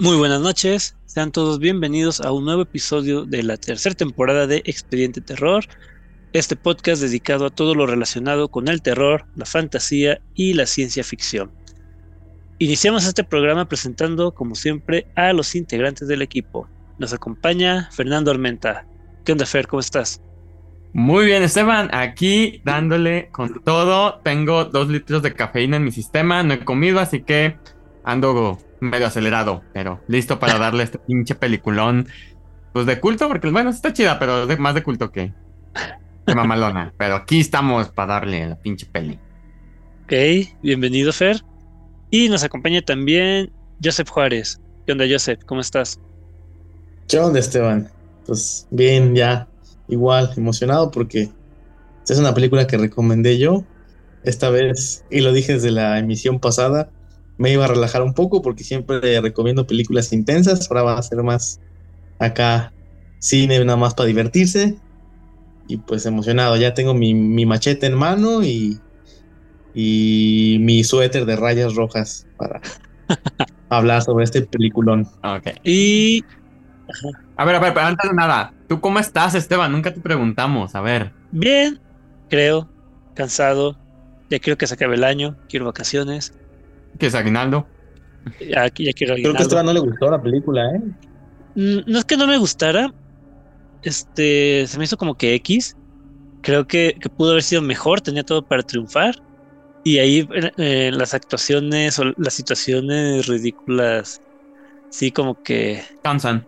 Muy buenas noches, sean todos bienvenidos a un nuevo episodio de la tercera temporada de Expediente Terror, este podcast dedicado a todo lo relacionado con el terror, la fantasía y la ciencia ficción. Iniciamos este programa presentando, como siempre, a los integrantes del equipo. Nos acompaña Fernando Armenta. ¿Qué onda, Fer? ¿Cómo estás? Muy bien, Esteban, aquí dándole con todo. Tengo dos litros de cafeína en mi sistema, no he comido, así que ando medio acelerado, pero listo para darle este pinche peliculón. Pues de culto, porque bueno, está chida, pero más de culto que de mamalona. pero aquí estamos para darle a la pinche peli. Ok, bienvenido, Fer. Y nos acompaña también Joseph Juárez. ¿Qué onda, Joseph? ¿Cómo estás? ¿Qué onda, Esteban? Pues bien, ya igual emocionado porque es una película que recomendé yo esta vez y lo dije desde la emisión pasada me iba a relajar un poco porque siempre recomiendo películas intensas. Ahora va a ser más acá cine nada más para divertirse. Y pues emocionado, ya tengo mi, machete en mano y, y mi suéter de rayas rojas para hablar sobre este peliculón. Ok. Y... A ver, a ver, pero antes de nada, ¿tú cómo estás, Esteban? Nunca te preguntamos, a ver. Bien, creo, cansado. Ya quiero que se acabe el año, quiero vacaciones. ¿Qué es aguinaldo? Creo que a Esteban no le gustó la película, ¿eh? Mm, no es que no me gustara. Este, se me hizo como que X. Creo que, pudo haber sido mejor, tenía todo para triunfar. Y ahí eh, las actuaciones o las situaciones ridículas, sí, como que. Cansan.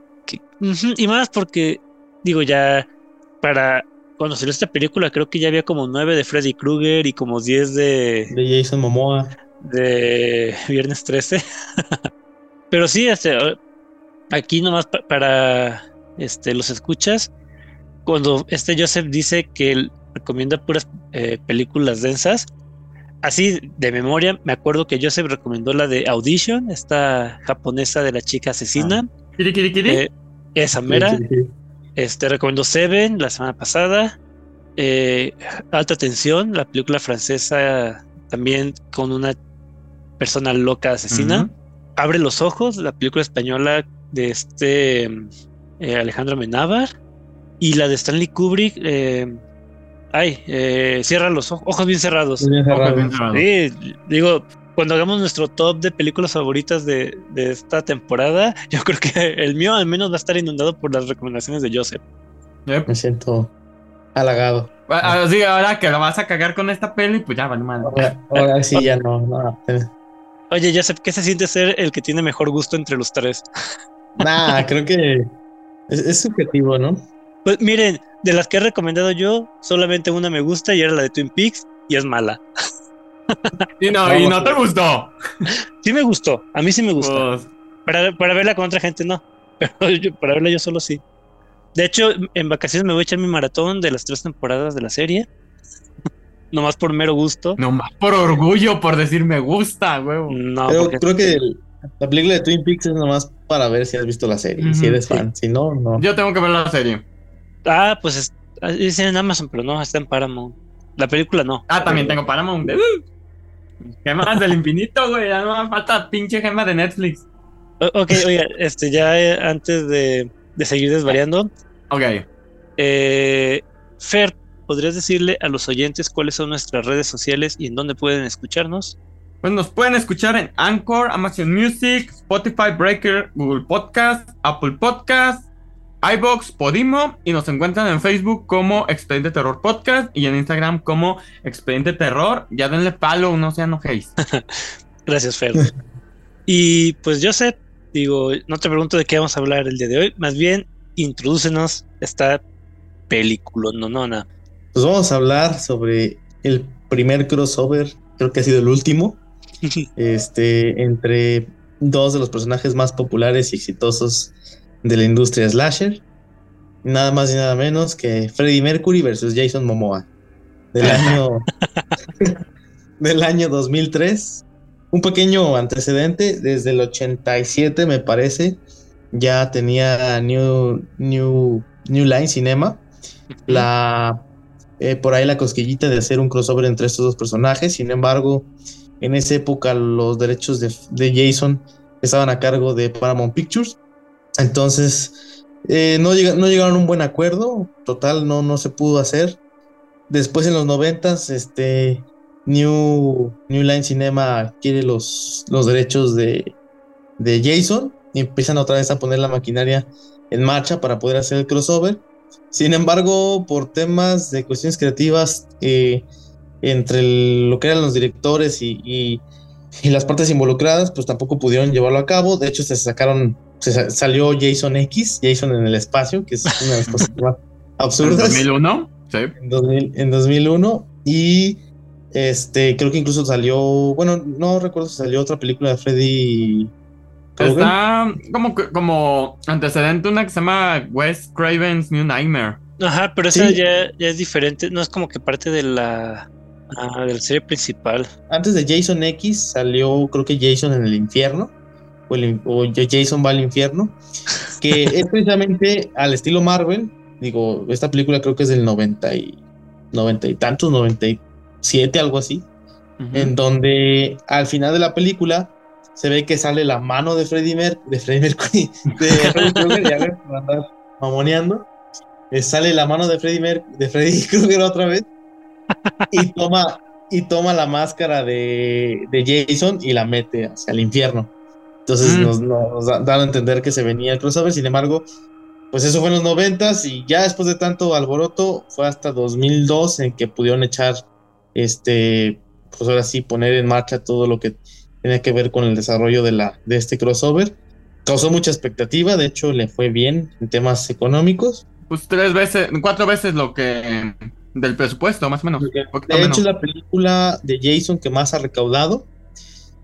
y más porque, digo, ya para cuando salió esta película, creo que ya había como nueve de Freddy Krueger y como diez de. De Jason Momoa de Viernes 13. Pero sí, este, aquí nomás para este, los escuchas, cuando este Joseph dice que él recomienda puras eh, películas densas, así de memoria, me acuerdo que Joseph recomendó la de Audition, esta japonesa de la chica asesina. Ah. Eh, esa mera. Este recomendó Seven la semana pasada. Eh, Alta Tensión, la película francesa también con una persona loca asesina. Abre los ojos, la película española de este eh, Alejandro Menábar y la de Stanley Kubrick. Eh, ay, eh, cierra los ojos, ojos bien cerrados. digo, cuando hagamos nuestro top de películas favoritas de, esta temporada, yo creo que el mío al menos va a estar inundado por las recomendaciones de Joseph. Me siento halagado. Así, ahora que lo vas a cagar con esta peli, pues ya, vale, Ahora, ahora sí, ya no, no. Oye, ya sé ¿qué se siente ser el que tiene mejor gusto entre los tres? Nah, creo que es, subjetivo, ¿no? Pues miren, de las que he recomendado yo, solamente una me gusta y era la de Twin Peaks y es mala. Y no, y no te gustó. Sí me gustó, a mí sí me gustó. Pues. Para, para verla con otra gente no, pero para verla yo solo sí. De hecho, en vacaciones me voy a echar mi maratón de las tres temporadas de la serie nomás por mero gusto. Nomás por orgullo, por decir me gusta, huevo. No, creo que la película de Twin Peaks es nomás para ver si has visto la serie, si eres fan. Si no, no. Yo tengo que ver la serie. Ah, pues es, es, en Amazon, pero no, está en Paramount. La película no. Ah, también tengo Paramount. Gemas del infinito, güey. Ya no me falta pinche gema de Netflix. ok, oiga, este, ya eh, antes de, de seguir desvariando. Ok. Eh, Fer, ¿podrías decirle a los oyentes cuáles son nuestras redes sociales y en dónde pueden escucharnos? Pues nos pueden escuchar en Anchor, Amazon Music, Spotify, Breaker, Google Podcast, Apple Podcast, iBox, Podimo y nos encuentran en Facebook como Expediente Terror Podcast y en Instagram como Expediente Terror. Ya denle palo, no sean ojéis. Gracias, Fer. y pues yo sé, digo, no te pregunto de qué vamos a hablar el día de hoy, más bien introdúcenos esta película, no, no, no. Pues vamos a hablar sobre el primer crossover, creo que ha sido el último, este, entre dos de los personajes más populares y exitosos de la industria slasher. Nada más y nada menos que Freddie Mercury versus Jason Momoa. Del año, del año 2003. Un pequeño antecedente, desde el 87 me parece, ya tenía New, New, New Line Cinema, la eh, por ahí la cosquillita de hacer un crossover entre estos dos personajes. Sin embargo, en esa época los derechos de, Jason estaban a cargo de Paramount Pictures. Entonces, eh, no, llegaron a un buen acuerdo, total, no, se pudo hacer. Después en los noventas, este, New, Line Cinema adquiere los, derechos de, de Jason y empiezan otra vez a poner la maquinaria en marcha para poder hacer el crossover. Sin embargo, por temas de cuestiones creativas eh, entre lo que eran los directores y, las partes involucradas, pues tampoco pudieron llevarlo a cabo. De hecho, se sacaron, se salió Jason X, Jason en el espacio, que es una de las cosas más absurdas. ¿En 2001? Sí. En, en 2001. Y este, creo que incluso salió, bueno, no recuerdo si salió otra película de Freddy Está como, como antecedente una que se llama Wes Craven's New Nightmare. Ajá, pero esa ya, es diferente, no es como que parte de la, ah, de la serie principal. Antes de Jason X salió, creo que Jason en el infierno, o, Jason va al infierno, que es precisamente al estilo Marvel. Digo, esta película creo que es del 90 y, 90 y tantos, 97, algo así, en donde al final de la película se ve que sale la mano de Freddie, de Freddie Mercury, de Freddy Krueger, ya ves, andar mamoneando. Eh, sale la mano de Freddie, de Freddy Krueger otra vez y toma, y toma la máscara de, de Jason y la mete hacia el infierno. Entonces mm. nos, nos dan a entender que se venía el crossover, sin embargo, pues eso fue en los noventas y ya después de tanto alboroto fue hasta 2002 en que pudieron echar, este, pues ahora sí, poner en marcha todo lo que tenía que ver con el desarrollo de, la, de este crossover. Causó mucha expectativa, de hecho le fue bien en temas económicos. Pues tres veces, cuatro veces lo que del presupuesto, más o menos. De hecho, es la película de Jason que más ha recaudado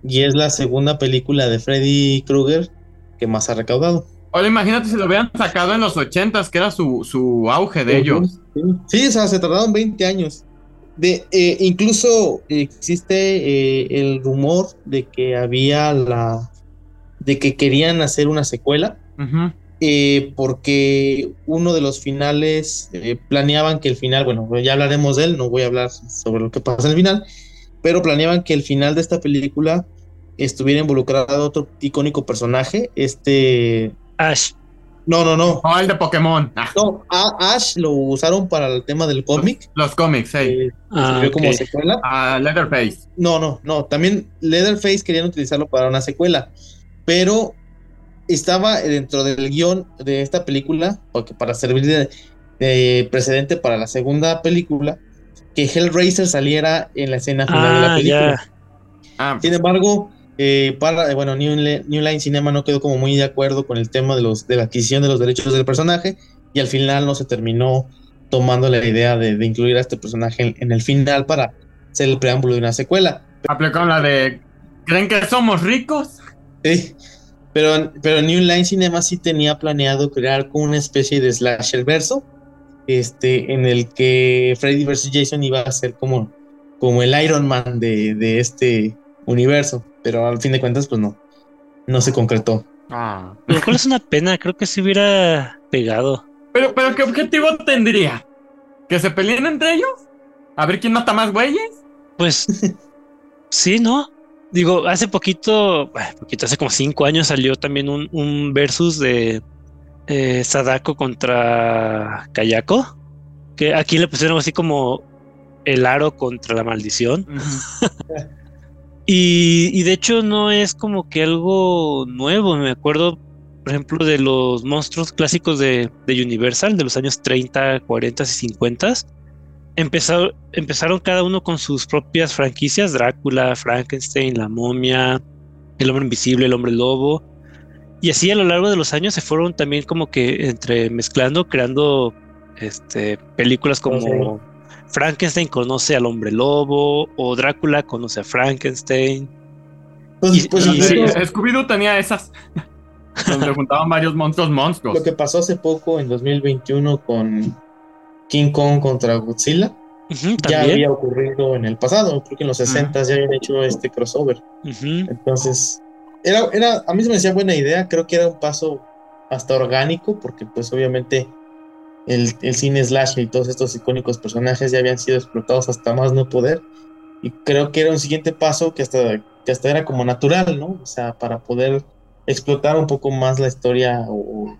y es la segunda película de Freddy Krueger que más ha recaudado. Ahora imagínate si lo hubieran sacado en los ochentas, que era su, su auge de ellos. Sí, o sea, se tardaron 20 años. De, eh, incluso existe eh, el rumor de que había la. de que querían hacer una secuela. Eh, porque uno de los finales planeaban que el final, bueno, ya hablaremos de él, no voy a hablar sobre lo que pasa en el final, pero planeaban que el final de esta película estuviera involucrado otro icónico personaje, este Ash. No, no, no. No, el de Pokémon. Ah. No, Ash lo usaron para el tema del cómic. Los, cómics, sí. Eh, ah, como secuela. Ah, Leatherface. No, no, no. También Leatherface querían utilizarlo para una secuela. Pero estaba dentro del guion de esta película, porque para servir de, precedente para la segunda película, que Hellraiser saliera en la escena final de la película. Sin embargo, eh, para, bueno, New, Line Cinema no quedó como muy de acuerdo con el tema de, los, de la adquisición de los derechos del personaje y al final no se terminó tomando la idea de, incluir a este personaje en, el final para ser el preámbulo de una secuela. Aplicaron la de ¿Creen que somos ricos? Sí, pero, pero New Line Cinema sí tenía planeado crear como una especie de slasher verso, este, en el que Freddy vs. Jason iba a ser como, como el Iron Man de, de este universo pero al fin de cuentas, pues no, no se concretó. Ah. Lo cual es una pena, creo que si hubiera pegado. Pero, pero ¿qué objetivo tendría? ¿Que se peleen entre ellos? ¿A ver quién mata más güeyes? Pues sí, ¿no? Digo, hace poquito, poquito, hace como cinco años salió también un, un versus de eh, Sadako contra Kayako. Que aquí le pusieron así como el aro contra la maldición. Y, de hecho no es como que algo nuevo. Me acuerdo, por ejemplo, de los monstruos clásicos de, Universal de los años 30, 40 y 50. Empezaron, empezaron cada uno con sus propias franquicias, Drácula, Frankenstein, la momia, el hombre invisible, el hombre lobo. Y así a lo largo de los años se fueron también como que entre mezclando, creando este, películas como Frankenstein conoce al hombre lobo o Drácula conoce a Frankenstein. Pues, pues Scooby-Doo tenía esas. donde juntaban varios monstruos monstruos. Lo que pasó hace poco en 2021 con King Kong contra Godzilla. ya había ocurrido en el pasado, creo que en los 60 ya habían hecho este crossover. Entonces, era, era, a mí se me decía buena idea, creo que era un paso hasta orgánico, porque pues obviamente el, cine slash y todos estos icónicos personajes ya habían sido explotados hasta más no poder. Y creo que era un siguiente paso que hasta, que hasta era como natural, ¿no? O sea, para poder explotar un poco más la historia o,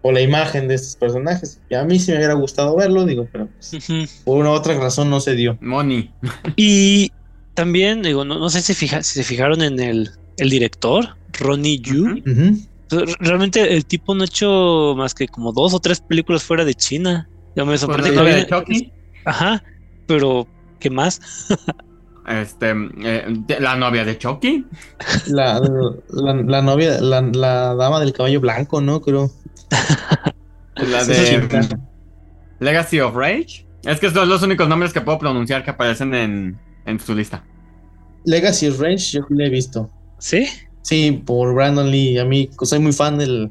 o la imagen de estos personajes. Y a mí sí me hubiera gustado verlo, digo, pero pues, por una u otra razón no se dio. Money. Y también, digo, no, no sé si, fija- si se fijaron en el, el director, Ronnie Yu. Ujú. Realmente el tipo no ha hecho más que como dos o tres películas fuera de China. Ya me historia viene- de Chucky. Ajá, pero ¿qué más? Este, eh, la novia de Chucky. La, la, la novia, la, la dama del caballo blanco, ¿no? Creo. La de. Legacy of Rage. Es que son los únicos nombres que puedo pronunciar que aparecen en, en su lista. Legacy of Rage, yo la he visto. ¿Sí? Sí, por Brandon Lee. A mí soy muy fan del,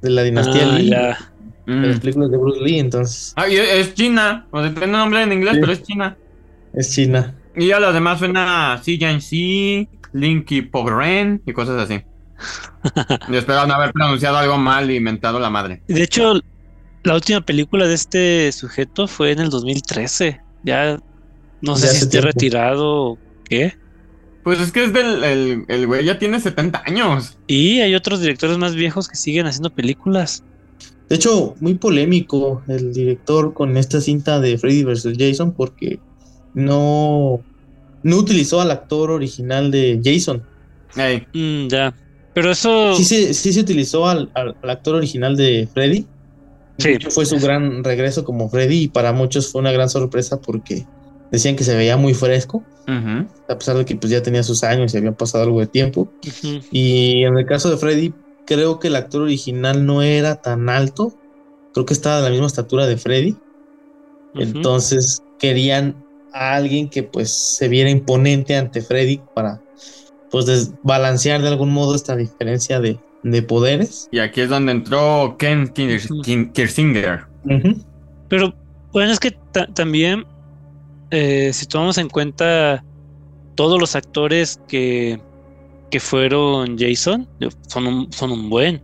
de la dinastía Ah, Lee, ya. de Mm. las películas de Bruce Lee, entonces Ah, y es China. O sea, tiene nombre en inglés, Sí. pero es China. es China. Y ya los demás suena a CNC, Linky Pogren y cosas así. y espero no haber pronunciado algo mal y inventado la madre. De hecho, la última película de este sujeto fue en el 2013. Ya no sé Ya si esté tiempo. retirado o qué. Pues es que es del. El, el güey ya tiene 70 años. Y hay otros directores más viejos que siguen haciendo películas. De hecho, muy polémico el director con esta cinta de Freddy vs. Jason porque no, no utilizó al actor original de Jason. Mm, ya. Pero eso. Sí, se- sí se utilizó al, al- al actor original de Freddy. Sí. De hecho, fue su gran regreso como Freddy y para muchos fue una gran sorpresa porque decían que se veía muy fresco, a pesar de que pues, ya tenía sus años y había pasado algo de tiempo. Y en el caso de Freddy, creo que el actor original no era tan alto. Creo que estaba de la misma estatura de Freddy. Entonces querían a alguien que pues se viera imponente ante Freddy para pues desbalancear de algún modo esta diferencia de, de poderes. Y aquí es donde entró Ken Kirsinger. Pero bueno, es que ta- también, eh, si tomamos en cuenta todos los actores que, que fueron Jason, son un, son un buen,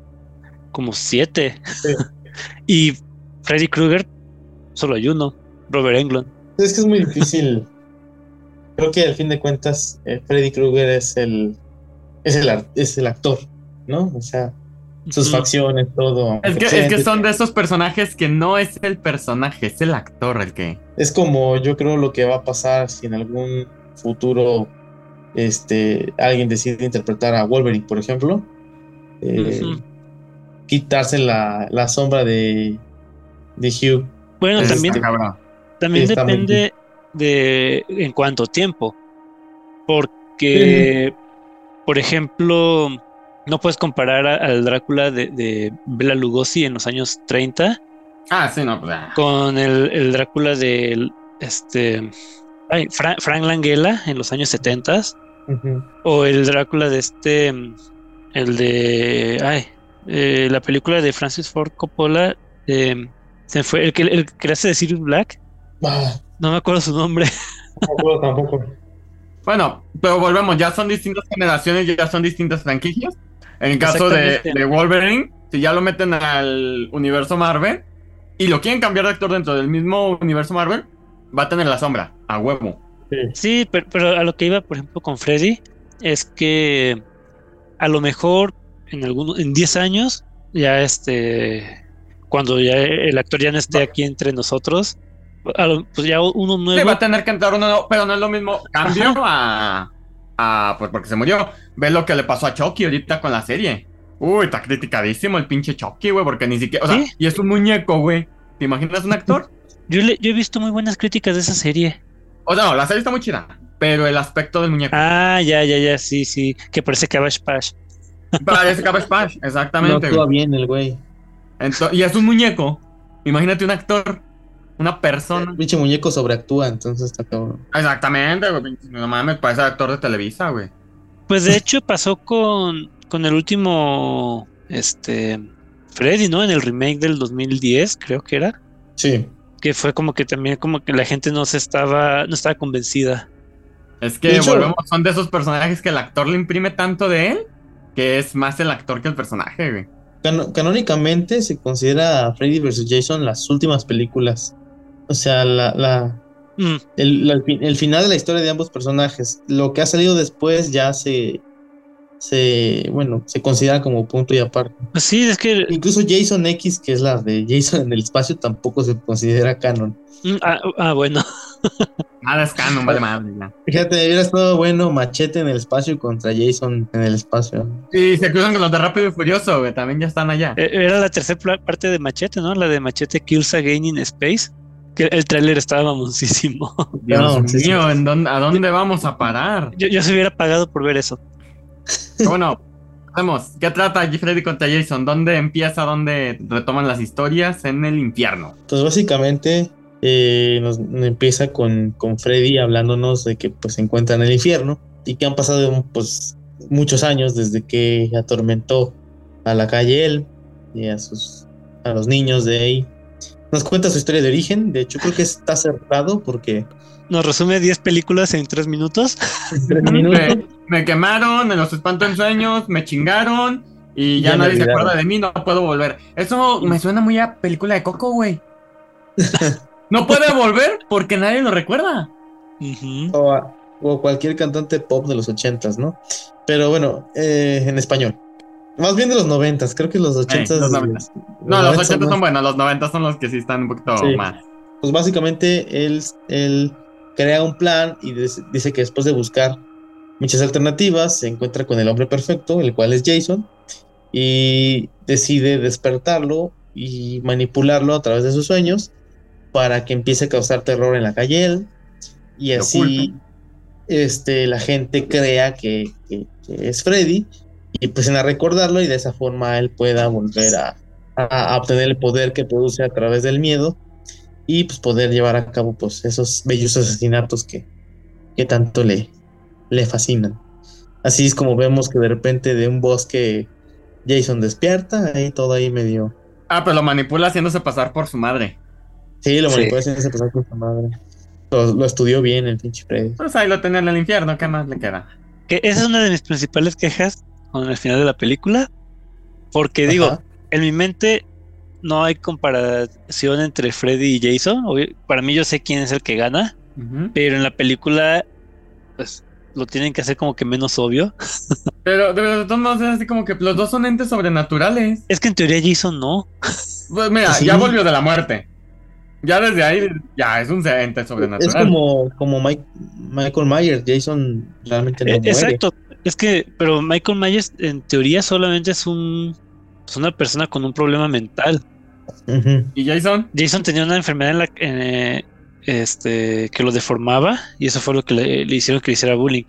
como siete. Sí. y Freddy Krueger, solo hay uno, Robert Englund. Es que es muy difícil. Creo que al fin de cuentas eh, Freddy Krueger es el, es el es el actor, ¿no? O sea, sus facciones, todo. Es que, es que son de esos personajes que no es el personaje, es el actor el que. Es como yo creo lo que va a pasar si en algún futuro este, alguien decide interpretar a Wolverine, por ejemplo. eh. Quitarse la, la sombra de, de Hugh. Bueno, Es también, este- también muy depende de en cuánto tiempo. Porque, por ejemplo, no puedes comparar a- al Drácula de, de Bela Lugosi en los años 30 Ah, sí, no, pues. ah. con el, el Drácula de este ay, Fra- Frank Langella en los años 70 Ujú. o el Drácula de este el de ay, eh, la película de Francis Ford Coppola eh, se fue el que el que hace de Sirius Black Ah, no me acuerdo su nombre no me acuerdo tampoco. Bueno, pero volvemos, ya son distintas generaciones, ya son distintas franquicias. En el caso de, de Wolverine, si ya lo meten al universo Marvel y lo quieren cambiar de actor dentro del mismo universo Marvel, va a tener la sombra, a huevo. Sí. Sí, pero, pero a lo que iba, por ejemplo, con Freddy, es que a lo mejor en algunos, en 10 años, ya este, cuando ya el actor ya no esté aquí entre nosotros, a lo- pues ya uno Sí, nuevo. va a tener que entrar uno, nuevo, pero no es lo mismo cambio a, a. Pues porque se murió. Ve lo que le pasó a Chucky ahorita con la serie. Uy, está criticadísimo el pinche Chucky, güey, porque ni siquiera. O sea, ¿Sí? y es un muñeco, güey. ¿Te imaginas un actor? Yo, le- yo he visto muy buenas críticas de esa serie. O sea, no, la serie está muy chida, pero el aspecto del muñeco. Ah, ya, ya, ya, sí, sí, que parece Cabbage Patch. Parece Cabbage Patch, No exactamente. actúa güey. bien el güey. Y es un muñeco. Imagínate un actor, una persona. El pinche muñeco sobreactúa, entonces está cabrón. Exactamente, güey. No mames, parece actor de Televisa, güey. Pues de hecho pasó con, con el último, este, Freddy, ¿no? En el remake del 2010, creo que era. Sí. que fue como que también como que la gente no se estaba, no estaba convencida. Es que hecho- volvemos, son de esos personajes que el actor le imprime tanto de él que es más el actor que el personaje, güey. Canónicamente se considera a Freddy vs. Jason las últimas películas. O sea, la, la, Mm, el, la- el final de la historia de ambos personajes. Lo que ha salido después ya se, se, bueno, se considera como punto y aparte. Pues sí, es que. Incluso Jason X, que es la de Jason en el espacio, tampoco se considera canon. Mm, ah, ah, bueno. Nada es canon, vale madre. Ya. Fíjate, hubiera estado bueno Machete en el espacio contra Jason en el espacio. Y se cruzan con los de Rápido y Furioso, güey. También ya están allá. Eh, Era la tercera parte de Machete, ¿no? La de Machete Kills Again in Space. Que el tráiler estaba mamoncísimo. Dios No, sí, sí. mío, ¿en dónde- ¿a dónde vamos a parar? Yo, yo se hubiera pagado por ver eso. Bueno, vemos. ¿Qué trata Freddy contra Jason? ¿Dónde empieza? ¿Dónde retoman las historias? En el infierno. Pues básicamente eh, nos, empieza con, con Freddy hablándonos de que pues se encuentra en el infierno y que han pasado pues muchos años desde que atormentó a la calle él y a sus a los niños de ahí. Nos cuenta su historia de origen, de hecho creo que está cerrado porque Nos resume 10 películas en 3 minutos. tres minutos Me, me quemaron, me los espanto en sueños, me chingaron y ya, nadie se acuerda de mí, no puedo volver. Eso me suena muy a película de Coco, güey. No puede volver porque nadie lo recuerda. O, a- o cualquier cantante pop de los ochentas, ¿no? Pero bueno, eh, en español. Más bien de los noventas, creo que los ochentas. los noventas. No, los 80 son buenos, los 90 son los que sí están un poquito Sí. más. Pues básicamente él, él crea un plan y dice que después de buscar muchas alternativas se encuentra con el hombre perfecto, el cual es Jason, y decide despertarlo y manipularlo a través de sus sueños para que empiece a causar terror en la calle él y así este, la gente crea que, que- que es Freddy y empiecen a recordarlo y de esa forma él pueda volver a, a- a obtener el poder que produce a través del miedo y pues poder llevar a cabo pues esos bellos asesinatos que, que tanto le, le fascinan. Así es como vemos que de repente de un bosque Jason despierta, ahí todo ahí medio... Ah, pero lo manipula haciéndose pasar por su madre. Sí, lo manipula ese pasar con su madre. Lo, lo estudió bien el pinche Freddy. Pues ahí lo tenía en el infierno, ¿qué más le queda? Que esa es una de mis principales quejas con el final de la película. Porque digo, en mi mente no hay comparación entre Freddy y Jason. Para mí yo sé quién es el que gana, pero en la película pues lo tienen que hacer como que menos obvio. Pero de todos modos es así como que los dos son entes sobrenaturales. Es que en teoría Jason no. Pues mira, Sí. ya volvió de la muerte. Ya desde ahí, ya es un ente Es sobrenatural. como, como Mike- Michael Myers, Jason realmente no Eh, muere. Es que, pero Michael Myers en teoría solamente es un pues, una persona con un problema mental. ¿Y Jason? Jason tenía una enfermedad en la eh, este que lo deformaba y eso fue lo que le, le hicieron que le hiciera bullying.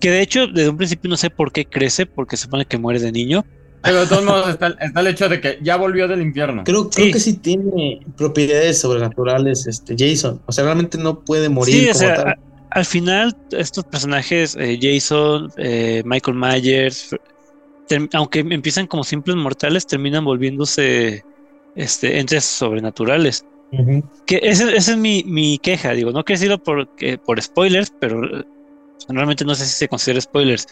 Que de hecho desde un principio no sé por qué crece porque se supone que muere de niño. Pero de todos modos está, está el hecho de que ya volvió del infierno. Creo, Sí. creo que sí tiene propiedades sobrenaturales este Jason. O sea, realmente no puede morir Sí, o como sea, tal. Al final estos personajes eh, Jason, eh, Michael Myers, aunque empiezan como simples mortales, terminan volviéndose este entes sobrenaturales. Que ese- esa es mi, mi queja, digo, no quiero decirlo por, que- por spoilers, pero eh, realmente no sé si se considera spoilers.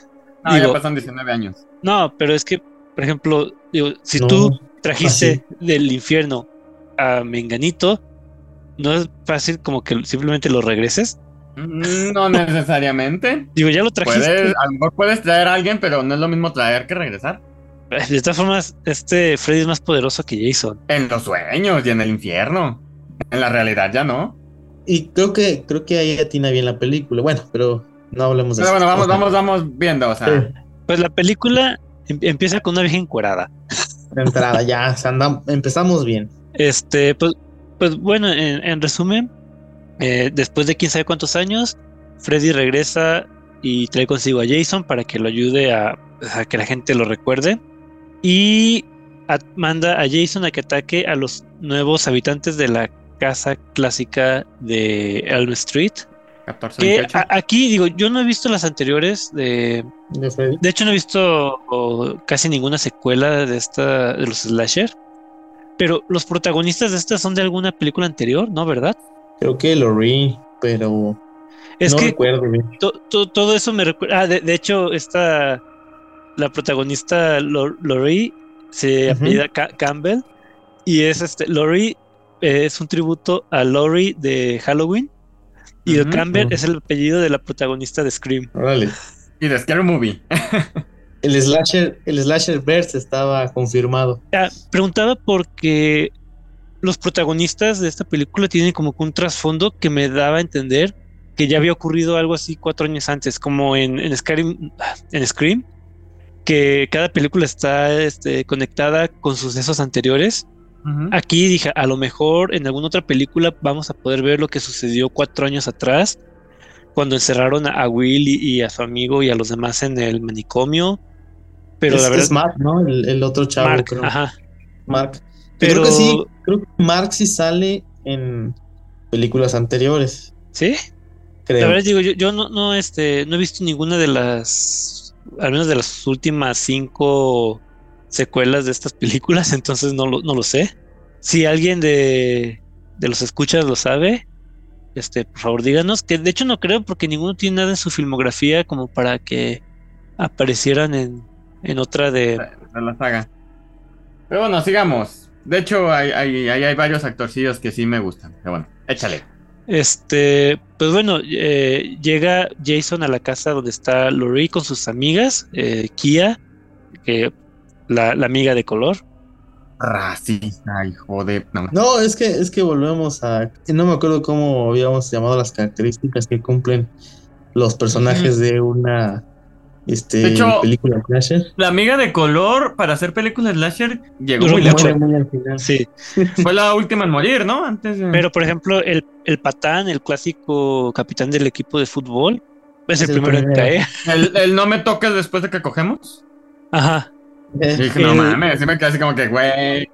No, ya pasan 19 años. No, pero es que, por ejemplo, digo, si No, tú trajiste así. del infierno a Menganito, no es fácil como que simplemente lo regreses. Mm, No necesariamente. Digo, ya lo trajiste. Puedes, a lo mejor puedes traer a alguien, pero no es lo mismo traer que regresar. De todas formas, este Freddy es más poderoso que Jason. En los sueños y en el infierno. En la realidad ya no. Y creo que, creo que ahí atina bien la película. Bueno, pero no hablemos de Pero eso. bueno, vamos, vamos, vamos viendo. O sea, Sí, Pues la película em- empieza con una vieja encuerada. de entrada, ya, o sea, andam- empezamos bien. Este, pues, pues bueno, en, en resumen, eh, después de quién sabe cuántos años, Freddy regresa y trae consigo a Jason para que lo ayude a, a que la gente lo recuerde. Y a- manda a Jason a que ataque a los nuevos habitantes de la casa clásica de Elm Street. 14, Que 28. a- aquí, digo, yo no he visto las anteriores de, De Freddy. de hecho, no he visto o, casi ninguna secuela de esta de los slasher. Pero los protagonistas de estas son de alguna película anterior, ¿no? ¿Verdad? Creo que Lori, pero Es no que recuerdo bien. to- to- todo eso me recuerda. Ah, de, de hecho, esta la protagonista Lo- Lori se apellida Ca- Campbell y es este Lori eh, es un tributo a Lori de Halloween y el Ujú. Campbell es el apellido de la protagonista de Scream. Órale. Y de Scary Movie. el slasher, el slasher verse estaba confirmado. Ah, preguntaba porque los protagonistas de esta película tienen como que un trasfondo que me daba a entender que ya había ocurrido algo así cuatro años antes, como en, en Scream, en Scream, que cada película está este, conectada con sucesos anteriores. Aquí dije, a lo mejor en alguna otra película vamos a poder ver lo que sucedió cuatro años atrás, cuando encerraron a Will y, y a su amigo y a los demás en el manicomio. Pero la verdad, es Mark, ¿no? El, el otro chavo, Mark, creo. ajá. Mark. Pero Creo que sí, creo que Mark sí sale en películas anteriores, ¿Sí? creo. La verdad digo, yo, yo no, no, este, no he visto ninguna de las, al menos de las últimas cinco secuelas de estas películas, entonces no lo, no lo sé. Si alguien de, de los escuchas lo sabe, este, por favor díganos, que de hecho no creo porque ninguno tiene nada en su filmografía como para que aparecieran en, en otra de... de la saga. Pero bueno, sigamos. De hecho, hay, hay, hay, hay varios actorcillos que sí me gustan. Pero bueno, échale. Este, pues bueno, eh, llega Jason a la casa donde está Lori con sus amigas, eh, Kia, que la, la amiga de color. Racista, hijo de. No. No, es que, es que volvemos a. No me acuerdo cómo habíamos llamado las características que cumplen los personajes de una este, De hecho- película slasher. La amiga de color para hacer películas slasher llegó muy lejos. Muere muy al final. Sí, Fue la última en morir, ¿no? Antes de. pero por ejemplo, el, el patán, el clásico capitán del equipo de fútbol, es, Es el el primero en caer. el, el no me toques después de que cogemos. Ajá. Eh, dije, no mames, sí me quedé así como que, güey.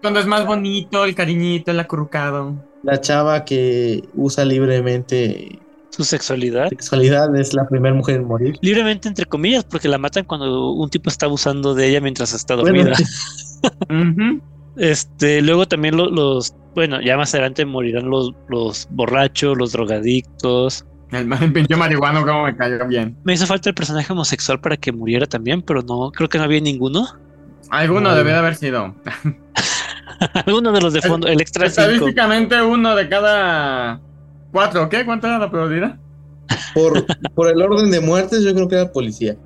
Cuando es más bonito, el cariñito, el acurrucado. La chava que usa libremente Su sexualidad. sexualidad es la primera mujer en morir. Libremente, entre comillas, porque la matan cuando un tipo está abusando de ella mientras está Bueno, dormida. Ujú. Este, luego también lo- los, bueno, ya más adelante morirán los, los borrachos, los drogadictos. El, el pinche marihuano, como me cayó bien. Me hizo falta el personaje homosexual para que muriera también, pero no, creo que no había ninguno. Alguno No. de haber sido. Alguno de los de fondo, el extra 5. Estadísticamente, uno de cada cuatro. ¿Qué? ¿Cuánto era la probabilidad? por, por el orden de muertes, yo creo que era el policía.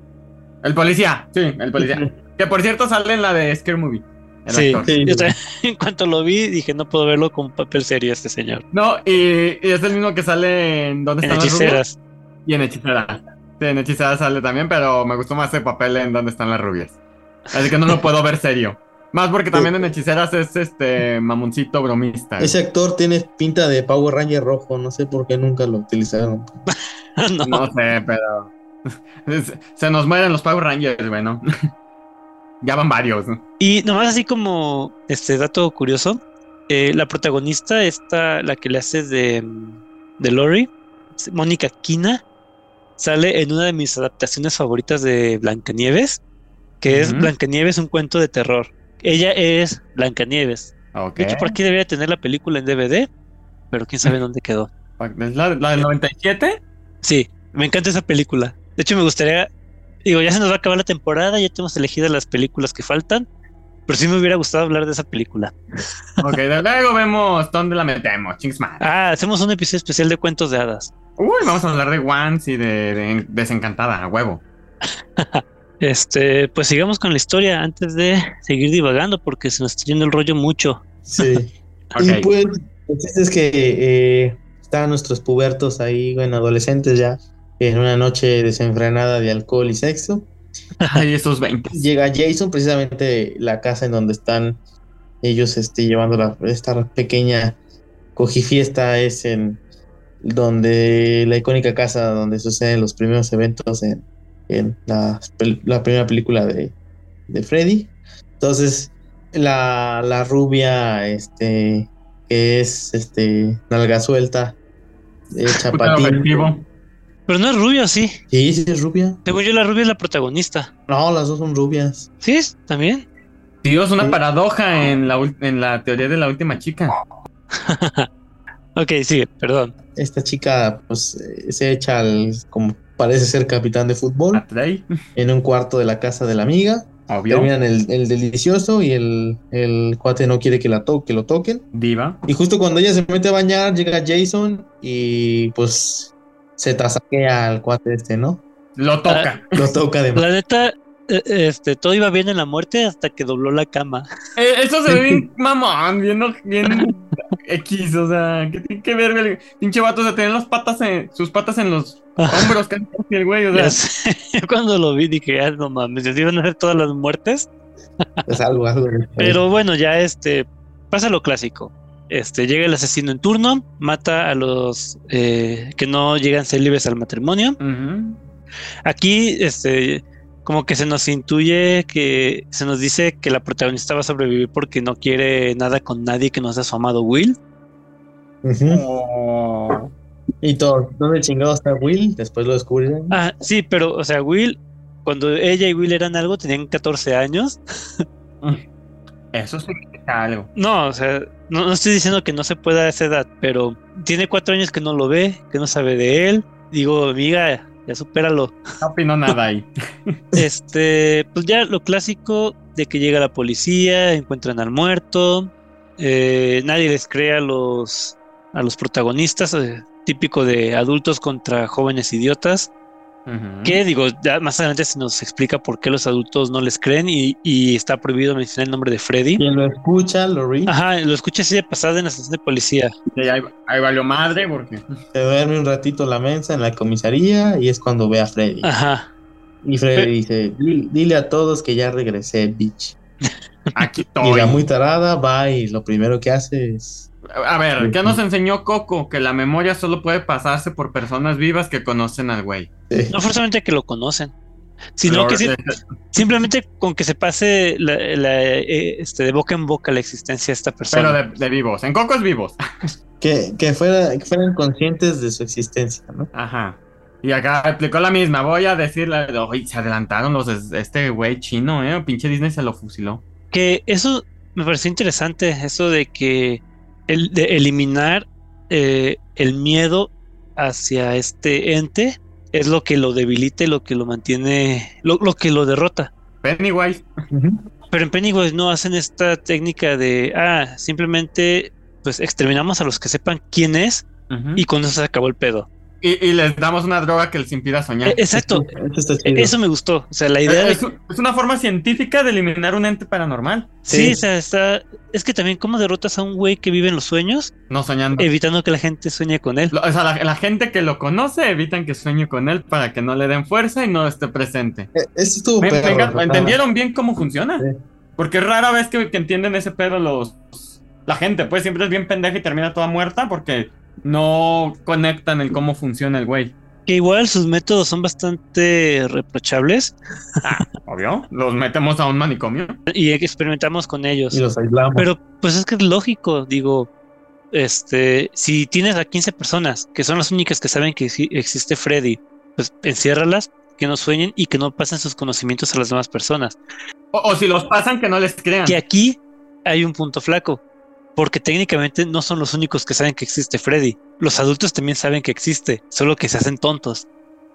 El policía, sí, el policía. que por cierto sale en la de Scare Movie. el Sí, actor. Sí. yo también, en cuanto lo vi, dije, no puedo verlo con papel serio este señor. No, y, y es el mismo que sale en ¿Dónde En están las rubias? hechiceras. Y en Hechiceras. Sí, en Hechiceras sale también, pero me gustó más ese papel en ¿Dónde están las rubias? Así que no lo puedo ver serio. Más porque también en Hechiceras es este mamoncito bromista. Ese actor tiene pinta de Power Ranger rojo, no sé por qué nunca lo utilizaron. no. No sé, pero. Se nos mueren los Power Rangers, bueno. ya van varios. ¿no? Y nomás así como este dato curioso, eh, la protagonista, esta, la que le hace de, de Lori, Mónica Quina, sale en una de mis adaptaciones favoritas de Blancanieves, que es. Blancanieves, un cuento de terror. Ella es Blancanieves. Ok. De hecho, por aquí debería tener la película en DVD, pero quién sabe dónde quedó. ¿Es la, la del 97? Sí, me encanta esa película. De hecho, me gustaría, digo, ya se nos va a acabar la temporada, ya tenemos elegidas las películas que faltan, pero sí me hubiera gustado hablar de esa película. Ok, de luego vemos dónde la metemos. Chings madre. Ah, hacemos un episodio especial de cuentos de hadas. Uy, vamos a hablar de Once y de, de Desencantada, a huevo. Este, pues sigamos con la historia antes de seguir divagando, porque se nos está yendo el rollo mucho. Sí. Ok. Y pues, es que eh, están nuestros pubertos ahí, bueno, adolescentes ya, en una noche desenfrenada de alcohol y sexo. Ay, esos 20. Llega Jason, precisamente la casa en donde están ellos este, llevando la, esta pequeña cogifiesta es en donde la icónica casa donde suceden los primeros eventos en, en la, la primera película de, de Freddy. Entonces, la, la rubia, este, que es este, nalga suelta, eh, chapatín. Pero no es rubio, sí. Sí, sí, es rubia. Según yo, la rubia es la protagonista. No, las dos son rubias. ¿Sí? ¿También? Dios, una Sí. paradoja en la, en la teoría de la última chica. Ok, sigue, perdón. esta chica pues eh, se echa al como parece ser capitán de fútbol Atrey, en un cuarto de la casa de la amiga obvio. terminan el, el delicioso y el, el cuate no quiere que la to que lo toquen Diva. y justo cuando ella se mete a bañar llega Jason y pues se tasaquea al cuate este no Lo toca. lo toca de La neta, eh, este, todo iba bien en la muerte hasta que dobló la cama. Eh, eso se ve bien mamón, bien, bien X, o sea, ¿qué tiene que ver el pinche vato? O sea, tener las patas en, sus patas en los hombros, casi el güey, o sea. Yo cuando lo vi dije, ah, no mames, ¿se iban a hacer todas las muertes? Es algo, algo. Pero bueno, ya este, pasa lo clásico. Este, llega el asesino en turno, mata a los eh, que no llegan libres al matrimonio. Aquí, este, como que se nos intuye que se nos dice que la protagonista va a sobrevivir porque no quiere nada con nadie que no sea su amado Will. Oh. Y todo, ¿dónde chingado está Will? Después lo descubrirán. Ah, sí, pero, o sea, Will, cuando ella y Will eran algo, tenían 14 años. Eso sí algo. No, o sea, no, estoy diciendo que no se pueda a esa edad, pero tiene cuatro años que no lo ve, que no sabe de él. Digo, amiga, ya supéralo. No opino nada ahí. este, pues ya lo clásico de que llega la policía, encuentran al muerto, eh, nadie les cree a los, a los protagonistas, eh, típico de adultos contra jóvenes idiotas. Que digo, ya más adelante se nos explica por qué los adultos no les creen y, está prohibido mencionar el nombre de Freddy. Quien lo escucha, lo ríe. Ajá, lo escucha así de pasada en la estación de policía. ahí, valió madre porque. Se duerme un ratito la mensa en la comisaría y es cuando ve a Freddy. Ajá. Y Freddy dice: Dile a todos que ya regresé, bitch. Aquí estoy. Y la muy tarada va y lo primero que hace es a ver, ¿qué nos enseñó Coco? Que la memoria solo puede pasarse por personas vivas que conocen al güey. No forzosamente que lo conocen, sino que simplemente con que se pase eh, este, de boca en boca la existencia de esta persona. Pero de, vivos, en Coco es vivos. que, que, fuera, que fueran conscientes de su existencia, ¿no? Ajá. Y acá explicó la misma. Voy a decirle, oye, se adelantaron los este güey chino, ¿eh? Pinche Disney se lo fusiló. Que eso me pareció interesante, eso de que el de eliminar eh, el miedo hacia este ente es lo que lo debilita y lo que lo mantiene, lo, que lo derrota. Pennywise. Pero en Pennywise no hacen esta técnica de, ah, simplemente pues exterminamos a los que sepan quién es y con eso se acabó el pedo. Y, les damos una droga que les impida soñar. E, exacto. Eso, me gustó. O sea, la idea. Es, es, una forma científica de eliminar un ente paranormal. Sí, o sea, está. Es que también, ¿cómo derrotas a un güey que vive en los sueños? No soñando. Evitando que la gente sueñe con él. o sea, la, gente que lo conoce evitan que sueñe con él para que no le den fuerza y no esté presente. Eso estuvo me, ¿Entendieron bien cómo funciona? Porque rara vez que, que entienden ese pedo los. La gente, pues siempre es bien pendeja y termina toda muerta porque no conectan el cómo funciona el güey. Que igual sus métodos son bastante reprochables. Ah, obvio, los metemos a un manicomio. Y experimentamos con ellos. Y los aislamos. Pero pues es que es lógico, digo, este, si tienes a 15 personas que son las únicas que saben que existe Freddy, pues enciérralas, que no sueñen y que no pasen sus conocimientos a las demás personas. O, o si los pasan, que no les crean. Que aquí hay un punto flaco porque técnicamente no son los únicos que saben que existe Freddy. Los adultos también saben que existe, solo que se hacen tontos.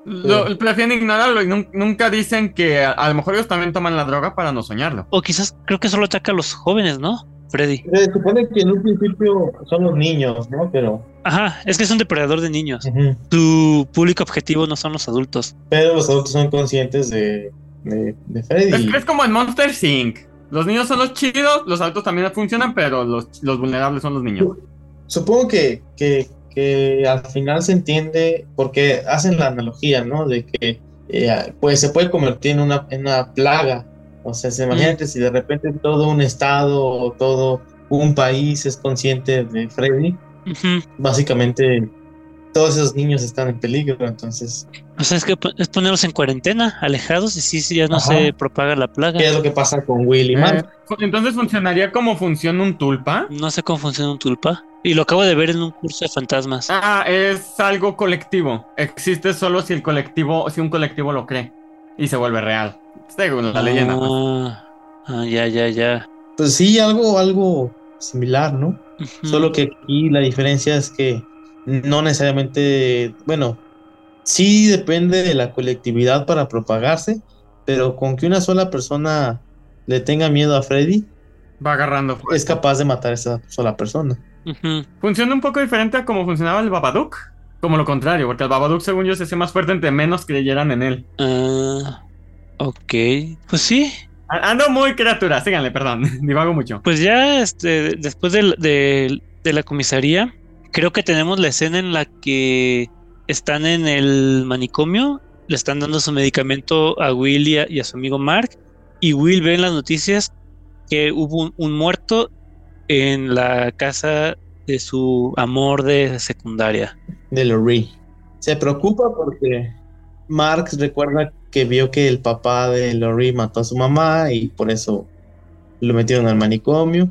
Lo, prefieren ignorarlo y nunca dicen que a, lo mejor ellos también toman la droga para no soñarlo. O quizás creo que solo ataca a los jóvenes, ¿no? Freddy. Se supone que en un principio son los niños, ¿no? Pero. Ajá, es que es un depredador de niños. Tu público objetivo no son los adultos. Pero los adultos son conscientes de, de, Freddy. es, como en Monster Inc. Los niños son los chidos, los adultos también funcionan, pero los, vulnerables son los niños. Supongo que, que, al final se entiende porque hacen la analogía, ¿no? De que eh, pues se puede convertir en una, en una plaga. O sea, se imagínate si de repente todo un estado o todo un país es consciente de Freddy, básicamente todos esos niños están en peligro, entonces. O sea, es que es ponerlos en cuarentena, alejados, y sí, sí, ya no se propaga la plaga. ¿Qué es lo que pasa con Willy eh, Entonces, ¿funcionaría como funciona un tulpa? No sé cómo funciona un tulpa. Y lo acabo de ver en un curso de fantasmas. Ah, es algo colectivo. Existe solo si el colectivo, si un colectivo lo cree y se vuelve real. Según la leyenda. Pues. Ah, ya, ya, ya. Pues sí, algo, algo similar, ¿no? Solo que aquí la diferencia es que no necesariamente, bueno, sí depende de la colectividad para propagarse, pero con que una sola persona le tenga miedo a Freddy, va agarrando. Es capaz de matar a esa sola persona. Funciona un poco diferente a cómo funcionaba el Babadook. Como lo contrario, porque el Babadook, según yo, se hacía más fuerte entre menos creyeran en él. Ah, Ok, pues sí. Ando muy criatura, síganle, perdón, divago mucho. Pues ya este, después de, de, de la comisaría, creo que tenemos la escena en la que están en el manicomio, le están dando su medicamento a Will y a, su amigo Mark, y Will ve en las noticias que hubo un, muerto en la casa de su amor de secundaria. De Lorrie. Se preocupa porque Marx recuerda que vio que el papá de Lorrie mató a su mamá y por eso lo metieron al manicomio.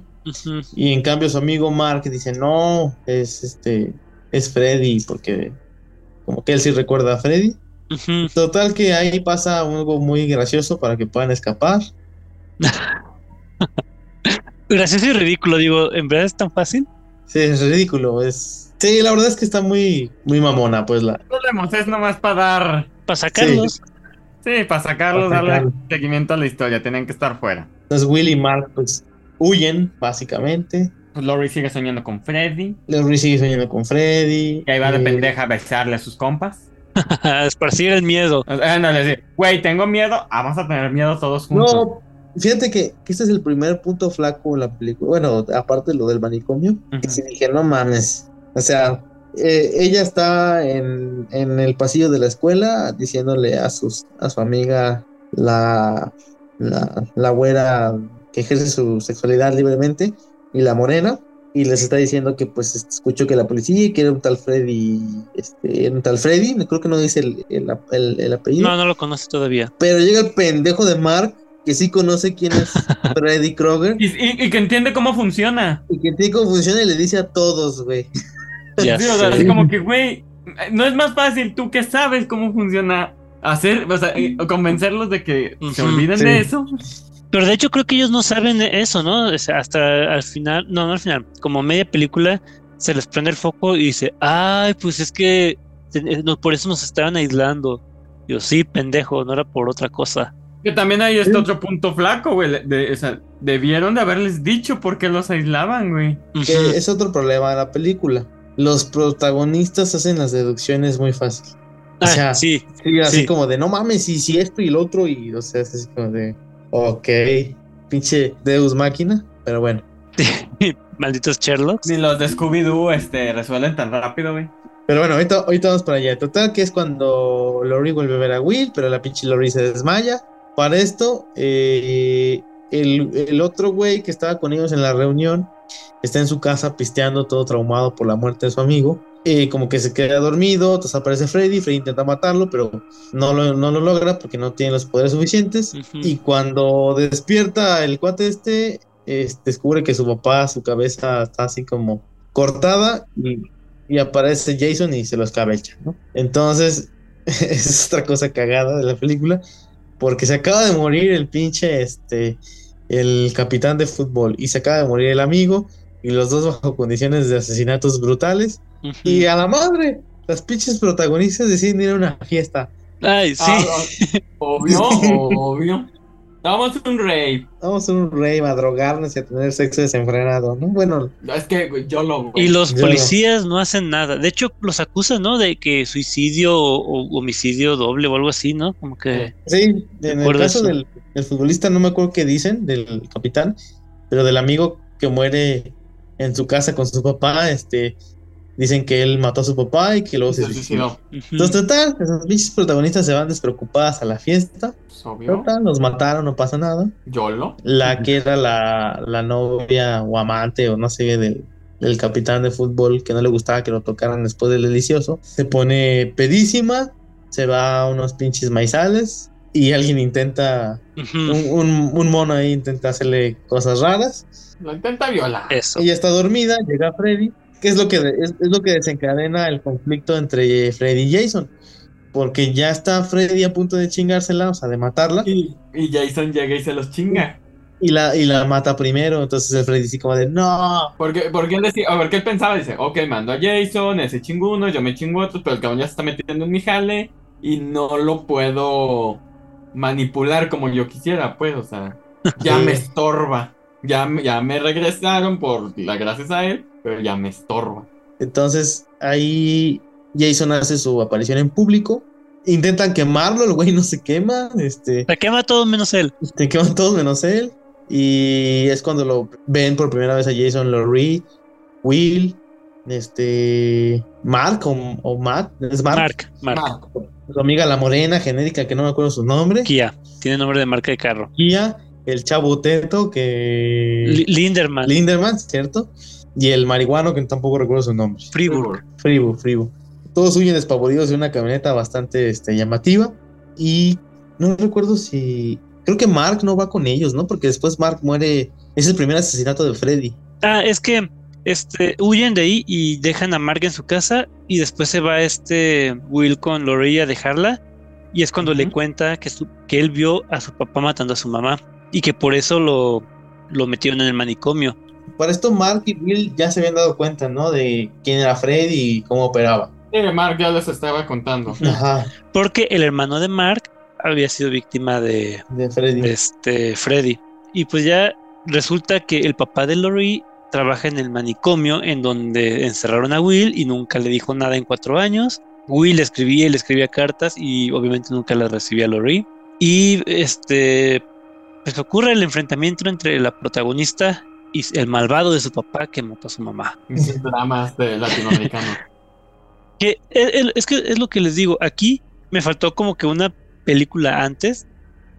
Y en cambio su amigo Mark dice, no, es este, es Freddy, porque como que él sí recuerda a Freddy. Total que ahí pasa algo muy gracioso para que puedan escapar. Gracioso y ridículo, digo, ¿en verdad es tan fácil? Sí, es ridículo, es... Sí, la verdad es que está muy, muy mamona, pues la... No es nomás para dar. Para sacarlos. Sí, para sacarlos, Para darle seguimiento a la historia, tienen que estar fuera. Entonces Will y Mark pues huyen, básicamente. Pues Lori sigue soñando con Freddy. Lorrie sigue soñando con Freddy. Y ahí va de eh, pendeja a besarle a sus compas. Esparcir el miedo. No, le dice, güey, tengo miedo. Ah, vamos a tener miedo todos juntos. No, fíjate que, que este es el primer punto flaco en la película. Bueno, aparte de lo del manicomio, que Ujú. sí dije, no mames. O sea, eh, ella está en, en el pasillo de la escuela diciéndole a, sus, a su amiga, la, la, la güera que ejerce su sexualidad libremente, y la morena, y les está diciendo que pues escuchó que la policía y que era un tal Freddy, este, era un tal Freddy, creo que no dice el, el, el- el apellido. No, no lo conoce todavía. Pero llega el pendejo de Mark, que sí conoce quién es Freddy Krueger, Y, y- y que entiende cómo funciona. y que tiene cómo funciona y le dice a todos, güey. Ya Sí, o sea, así como que, güey, no es más fácil tú que sabes cómo funciona hacer, o sea, convencerlos de que se olviden sí. de eso. Pero de hecho creo que ellos no saben eso, ¿no? O sea, hasta al final, no, no al final, como media película se les prende el foco y dice, ay, pues es que no, por eso nos estaban aislando. Yo, sí, pendejo, no era por otra cosa. Que también hay este Sí. otro punto flaco, güey. de- o sea, debieron de haberles dicho por qué los aislaban, güey. Que es otro problema de la película. Los protagonistas hacen las deducciones muy fácil. O Ah, sea, sí, sí, así Sí. como de no mames, y si esto y lo otro, y o sea, es así como de ok, pinche Deus máquina, pero bueno. malditos Sherlocks. Ni los de Scooby-Doo este, resuelven tan rápido, güey. Pero bueno, ahorita, ahorita vamos para allá. Total, que es cuando Lori vuelve a ver a Will, pero la pinche Lori se desmaya. Para esto, eh, el, el otro güey que estaba con ellos en la reunión está en su casa pisteando, todo traumado por la muerte de su amigo. Eh, como que se queda dormido, entonces aparece Freddy. Freddy intenta matarlo, pero no lo, no lo logra porque no tiene los poderes suficientes. Y cuando despierta el cuate este, es- descubre que su papá, su cabeza está así como cortada y, y aparece Jason y se lo escabecha, ¿no? Entonces, es otra cosa cagada de la película, porque se acaba de morir el pinche, este, el capitán de fútbol y se acaba de morir el amigo y los dos bajo condiciones de asesinatos brutales y a la madre. Las pinches protagonistas deciden ir a una fiesta. Ay, sí. Ah, ah, obvio, obvio. Vamos a un rave. Vamos a un rave a drogarnos y a tener sexo desenfrenado, ¿no? Bueno, Es que yo lo. Y los Yo- policías no hacen nada. De hecho, los acusan, ¿no? De que suicidio o, o homicidio doble o algo así, ¿no? Como que. sí, en el caso del, del futbolista no me acuerdo qué dicen, del capitán, pero del amigo que muere en su casa con su papá, este, dicen que él mató a su papá y que luego se Se suicidó. Entonces, total, esos protagonistas se van despreocupadas a la fiesta. Pues, obvio. Total, los mataron, no pasa nada. Yolo. La que era la, la novia o amante o no sé del, del capitán de fútbol que no le gustaba que lo tocaran después del delicioso, se pone pedísima, se va a unos pinches maizales y alguien intenta, un, un- un mono ahí intenta hacerle cosas raras. Lo intenta violar. Eso. Ella está dormida, llega Freddy, que es lo que, es, es lo que desencadena el conflicto entre Freddy y Jason. Porque ya está Freddy a punto de chingársela, o sea, de matarla. Y, y Jason llega y se los chinga. y la, y la mata primero. Entonces el Freddy sí como de no. Porque, porque él decía, a ver, ¿qué él pensaba? Dice, ok, mando a Jason, ese chinguno, yo me chingo otros, pero el cabrón ya se está metiendo en mi jale y no lo puedo manipular como yo quisiera, pues, o sea, ya Sí. me estorba. Ya, me- ya me regresaron por la gracias a él, pero ya me estorba. Entonces ahí Jason hace su aparición en público intentan quemarlo, el güey no se quema, este, Se quema todo menos él. te queman todos menos él. Y es cuando lo ven por primera vez a Jason Laurie, Will, este, Mark o, o Matt, es Mark, Mark, Mark. Mark. Su amiga la morena genérica que no me acuerdo su nombre, Kia. Tiene nombre de marca de carro. Kia, el chavo teto que Li- Linderman. Linderman, ¿cierto? Y el marihuano que tampoco recuerdo su nombre. Friburg. Fribo, Fribo. Todos huyen despavoridos de una camioneta bastante este, llamativa. Y no recuerdo si. Creo que Mark no va con ellos, ¿no? Porque después Mark muere. Es el primer asesinato de Freddy. Ah, es que este, huyen de ahí y dejan a Mark en su casa y después se va este Will con Lorella a dejarla y es cuando le Ujú. cuenta que, su- que él vio a su papá matando a su mamá y que por eso lo, lo metieron en el manicomio. Para esto, Mark y Will ya se habían dado cuenta, ¿no? De quién era Freddy y cómo operaba. Sí, Mark ya les estaba contando. Ajá, Porque el hermano de Mark había sido víctima de, de Freddy. de este Freddy. Y pues ya resulta que el papá de Lori trabaja en el manicomio en donde encerraron a Will y nunca le dijo nada en cuatro años. Will escribía y le escribía cartas y obviamente nunca las recibía Lori. Y este, pues ocurre el enfrentamiento entre la protagonista y el malvado de su papá que mató a su mamá. Esos dramas de latinoamericano. Que es que es lo que les digo, aquí me faltó como que una película antes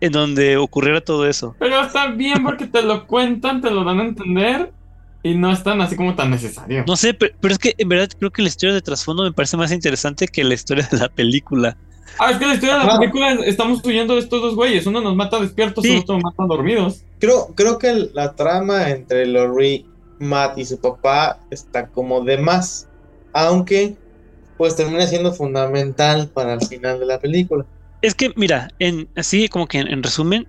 en donde ocurriera todo eso. Pero está bien porque te lo cuentan, te lo dan a entender y no es tan así como tan necesario. No sé, pero, pero es que en verdad creo que la historia de trasfondo me parece más interesante que la historia de la película. Ah, es que la historia de la Ajá. película es- estamos huyendo de estos dos güeyes. Uno nos mata despiertos, Sí. el otro nos mata dormidos. Creo, creo que la trama entre Laurie, Matt y su papá está como de más. Aunque, pues termina siendo fundamental para el final de la película. Es que, mira, en, así como que en, en resumen,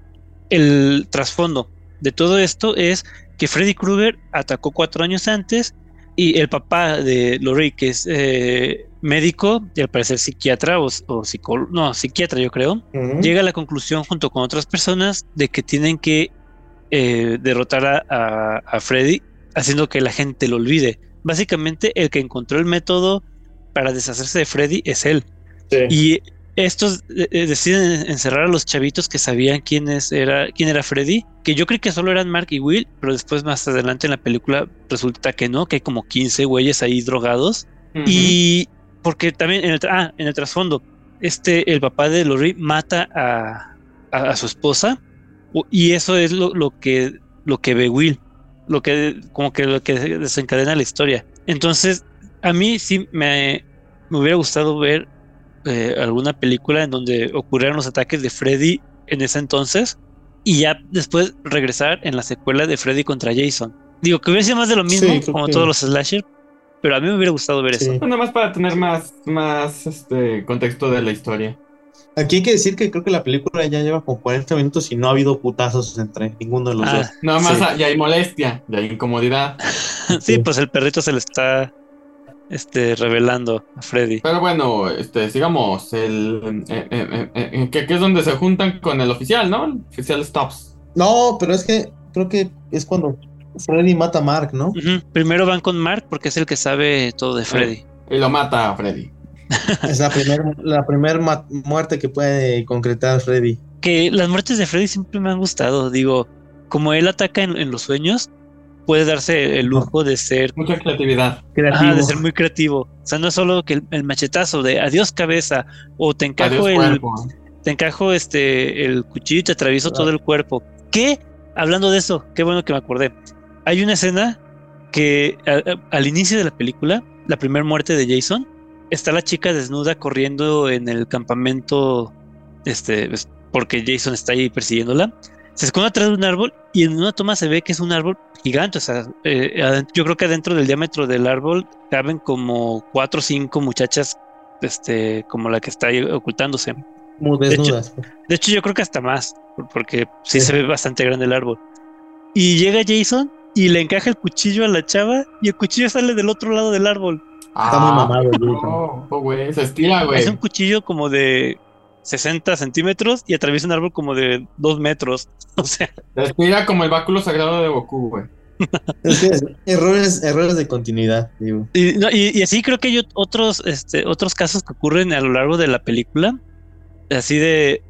el trasfondo de todo esto es que Freddy Krueger atacó cuatro años antes y el papá de Lori, que es eh, médico y al parecer psiquiatra o, o psicólogo, no, psiquiatra yo creo, llega a la conclusión junto con otras personas de que tienen que eh, derrotar a, a- a Freddy haciendo que la gente lo olvide. Básicamente el que encontró el método para deshacerse de Freddy es él. Sí. Y estos eh, eh, deciden encerrar a los chavitos que sabían quién, es- era, quién era Freddy, que yo creí que solo eran Mark y Will, pero después más adelante en la película resulta que no, que hay como 15 güeyes ahí drogados. Y porque también en el, ah, en el trasfondo, este, el papá de Lori mata a, a, a su esposa y eso es lo, lo que, lo que ve Will, lo que, como que lo que desencadena la historia. Entonces, a mí sí me, me hubiera gustado ver eh, alguna película en donde ocurrieran los ataques de Freddy en ese entonces y ya después regresar en la secuela de Freddy contra Jason. Digo que hubiera sido más de lo mismo, Sí, como que- todos los slasher, pero a mí me hubiera gustado ver Sí. eso. Nada más para tener más, más este contexto de la historia. Aquí hay que decir que creo que la película ya lleva como 40 minutos y no ha habido putazos entre ninguno de los Ah, dos. Nada más Sí. ya hay molestia, ya hay incomodidad. sí, pues el perrito se le está este, revelando a Freddy. Pero bueno, este, sigamos. El, eh, eh, eh, eh, que, que es donde se juntan con el oficial, ¿no? El oficial Stops. No, pero es que creo que es cuando Freddy mata a Mark, ¿no? Primero van con Mark porque es el que sabe todo de Freddy. Y lo mata a Freddy. Es la primera la primer muerte que puede concretar Freddy. Que las muertes de Freddy siempre me han gustado. Digo, como él ataca en, en los sueños, puede darse el lujo de ser, Mucha creatividad. ajá, de ser muy creativo. O sea, no es solo que el, el machetazo de adiós cabeza o te encajo Adiós, el, cuerpo. te encajo este el cuchillo y te atravieso todo el cuerpo. Que, hablando de eso, qué bueno que me acordé. Hay una escena que a- a- al inicio de la película, la primera muerte de Jason, está la chica desnuda corriendo en el campamento, este, pues, porque Jason está ahí persiguiéndola. Se esconde atrás de un árbol y en una toma se ve que es un árbol gigante. O sea, eh, yo creo que adentro del diámetro del árbol caben como cuatro o cinco muchachas, este, como la que está ahí ocultándose. Muy desnudas. De hecho, yo creo que hasta más, por- porque sí, Sí. se ve bastante grande el árbol. Y llega Jason y le encaja el cuchillo a la chava y el cuchillo sale del otro lado del árbol. Está muy mamado el Jason. No, oh, güey, se estira, güey. Es un cuchillo como de 60 centímetros y atraviesa un árbol como de 2 metros. O sea, Se estira como el báculo sagrado de Goku, güey. Es que es- errores, errores de continuidad, digo. y, no, y- y así creo que hay ot- otros, este, otros casos que ocurren a lo largo de la película así de,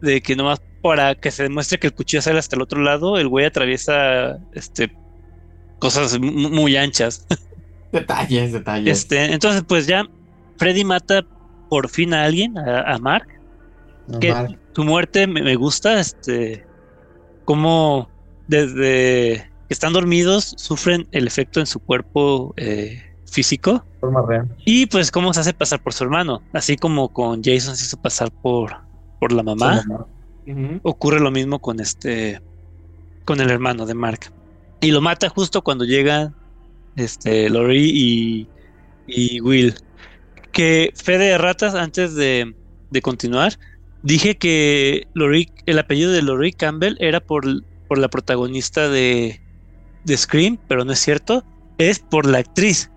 de que nomás para que se demuestre que el cuchillo sale hasta el otro lado, el güey atraviesa este cosas muy anchas. Detalles, detalles. Este, entonces, pues ya Freddy mata por fin a alguien, a, Mark. Que su muerte me, gusta, este, como desde que están dormidos sufren el efecto en su cuerpo eh, físico. Forma real. Y pues cómo se hace pasar por su hermano, así como con Jason se hizo pasar por, por la mamá. Ocurre lo mismo con este, con el hermano de Mark. Y lo mata justo cuando llega este, Lori y, y Will. Que Fede de Ratas, antes de, de continuar, dije que Lori, el apellido de Lori Campbell era por, por la protagonista de, de Scream, pero no es cierto. Es por la actriz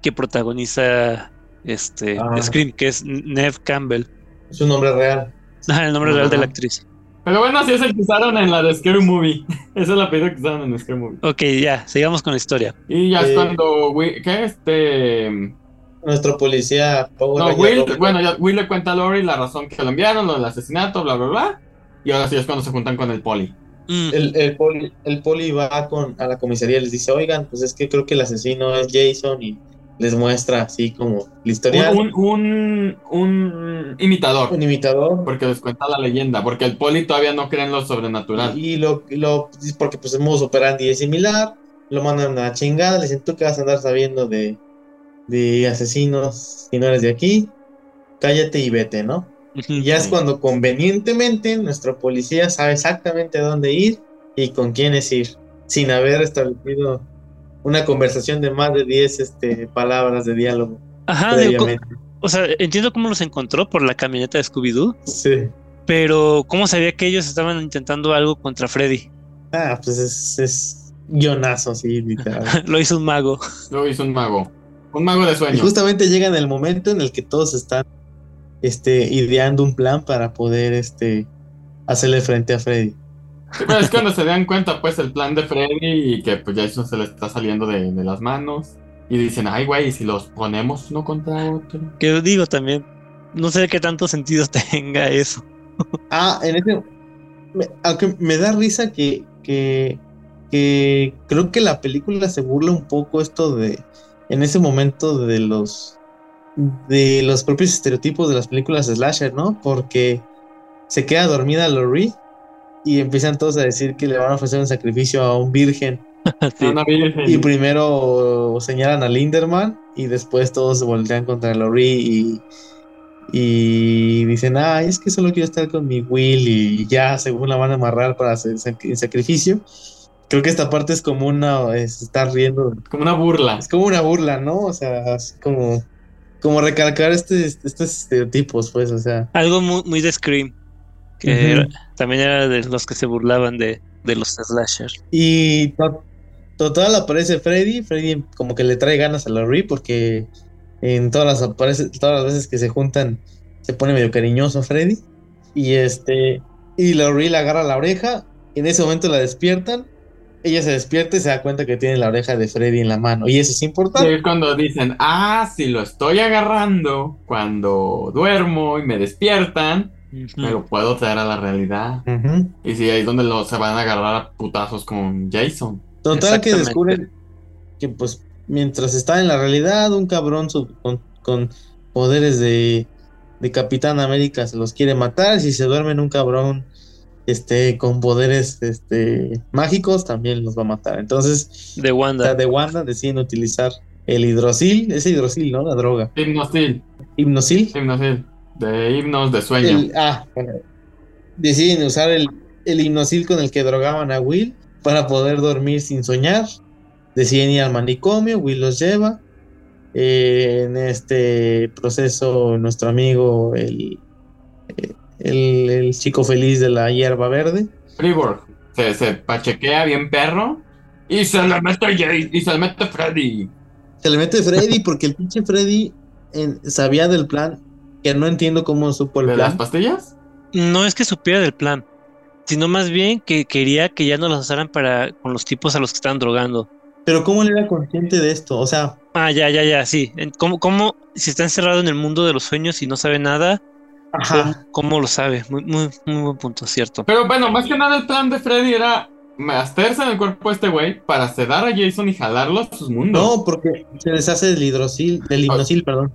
que protagoniza este ah. Scream, que es Neve Campbell. Es un nombre real. Ah, el nombre real de la actriz. Pero bueno, así es el que usaron en la de Scary Movie. Ese es el apellido que usaron en Scary Movie. Ok, ya, sigamos con la historia. Y ya es eh, cuando, ¿qué? Este... Nuestro policía... no, Will, bueno, ya Will le cuenta a Lori la razón que lo enviaron, lo del asesinato, bla, bla, bla. Y ahora sí es cuando se juntan con el poli. Mm. El, el, poli, el poli va con, a la comisaría y les dice, oigan, pues es que creo que el asesino es Jason y les muestra así como la historia. Un, un, un, imitador. Un imitador. Porque les cuenta la leyenda, porque el poli todavía no cree en lo sobrenatural. Y, lo, lo, porque pues el modo operandi es similar, lo mandan a chingada, le dicen, tú que vas a andar sabiendo de, de asesinos si no eres de aquí, cállate y vete, ¿no? Y ya es cuando convenientemente nuestro policía sabe exactamente a dónde ir y con quiénes ir, sin haber establecido una conversación de más de 10 este, palabras de diálogo. Ajá, o sea, entiendo cómo los encontró por la camioneta de Scooby-Doo. Sí. Pero, ¿cómo sabía que ellos estaban intentando algo contra Freddy? Ah, pues es, es guionazo, sí, literal. Lo hizo un mago. Lo hizo un mago. Un mago de sueño. Y justamente llega en el momento en el que todos están este, ideando un plan para poder este, hacerle frente a Freddy es cuando se dan cuenta, pues, el plan de Freddy y que pues Jason se le está saliendo de, las manos. Y dicen, ay, güey, si los ponemos uno contra otro. Que digo también, no sé qué tanto sentido tenga eso. ah, en ese. aunque me da risa que, que, que creo que la película se burla un poco esto de. En ese momento de los. De los propios estereotipos de las películas slasher, ¿no? Porque se queda dormida Lori y empiezan todos a decir que le van a ofrecer un sacrificio a un virgen. Y primero señalan a Linderman y después todos se voltean contra Laurie y, y dicen, ay, es que solo quiero estar con mi Will y ya según la van a amarrar para hacer el sacrificio. Creo que esta parte es como una, es estar riendo. Como una burla. Es como una burla, ¿no? O sea, es como, como recalcar este, estos estereotipos, pues, o sea. Algo muy, muy de Scream que también era de los que se burlaban de, los slashers. Y total aparece Freddy, Freddy como que le trae ganas a Laurie porque en todas las aparece, todas las veces que se juntan se pone medio cariñoso Freddy y este y Laurie le agarra la oreja, y en ese momento la despiertan ella se despierta y se da cuenta que tiene la oreja de Freddy en la mano. Y eso es importante. es cuando dicen, ah, si lo estoy agarrando cuando duermo y me despiertan, me lo puedo traer a la realidad. Y si ahí es donde lo, se van a agarrar a putazos con Jason. Total que descubren que pues mientras está en la realidad, un cabrón con, poderes de, de, Capitán América se los quiere matar. Si se duermen un cabrón este, con poderes este, mágicos, también los va a matar. Entonces, de Wanda. de Wanda deciden utilizar el hidrosil, ese hidrosil, ¿no? La droga. Hipnosil. Hipnosil. Hipnosil. De himnos de sueño. ah, Deciden usar el, el hipnosil con el que drogaban a Will para poder dormir sin soñar. Deciden ir al manicomio, Will los lleva. Eh, en este proceso, nuestro amigo, el, el, chico feliz de la hierba verde. Freeborg se, se pachequea bien perro y se le mete y se le mete Freddy. Se le mete Freddy porque el pinche Freddy sabía del plan que no entiendo cómo supo el ¿De las pastillas? No es que supiera del plan, sino más bien que quería que ya no las usaran para con los tipos a los que estaban drogando. Pero ¿cómo él era consciente de esto? O sea... Ah, ya, ya, ya, sí. ¿Cómo, cómo si está encerrado en el mundo de los sueños y no sabe nada, Ajá. ¿Cómo lo sabe? Muy, muy, muy buen punto, cierto. Pero bueno, más que nada el plan de Freddy era meterse en el cuerpo de este güey para sedar a Jason y jalarlo a sus mundos. No, porque se deshace del hidrosil, del hipnosil, perdón.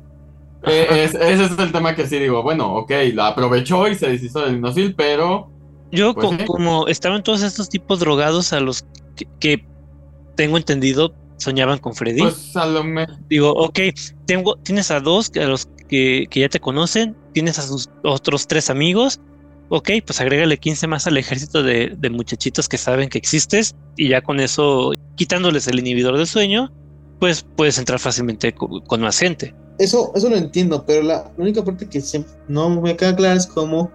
Eh, es- ese es el tema que sí digo, bueno, ok, la aprovechó y se deshizo del hipnosil, pero Yo, Pues como estaban todos estos tipos drogados a los que, que tengo entendido soñaban con Freddy, pues a lo digo, ok, tengo, tienes a dos que- a los que, que ya te conocen, tienes a sus otros tres amigos, ok, pues agrégale 15 más al ejército de, de muchachitos que saben que existes y ya con eso, quitándoles el inhibidor del sueño, pues puedes entrar fácilmente co- con, más gente. Eso, eso lo entiendo, pero la, la única parte que siempre no me queda clara es cómo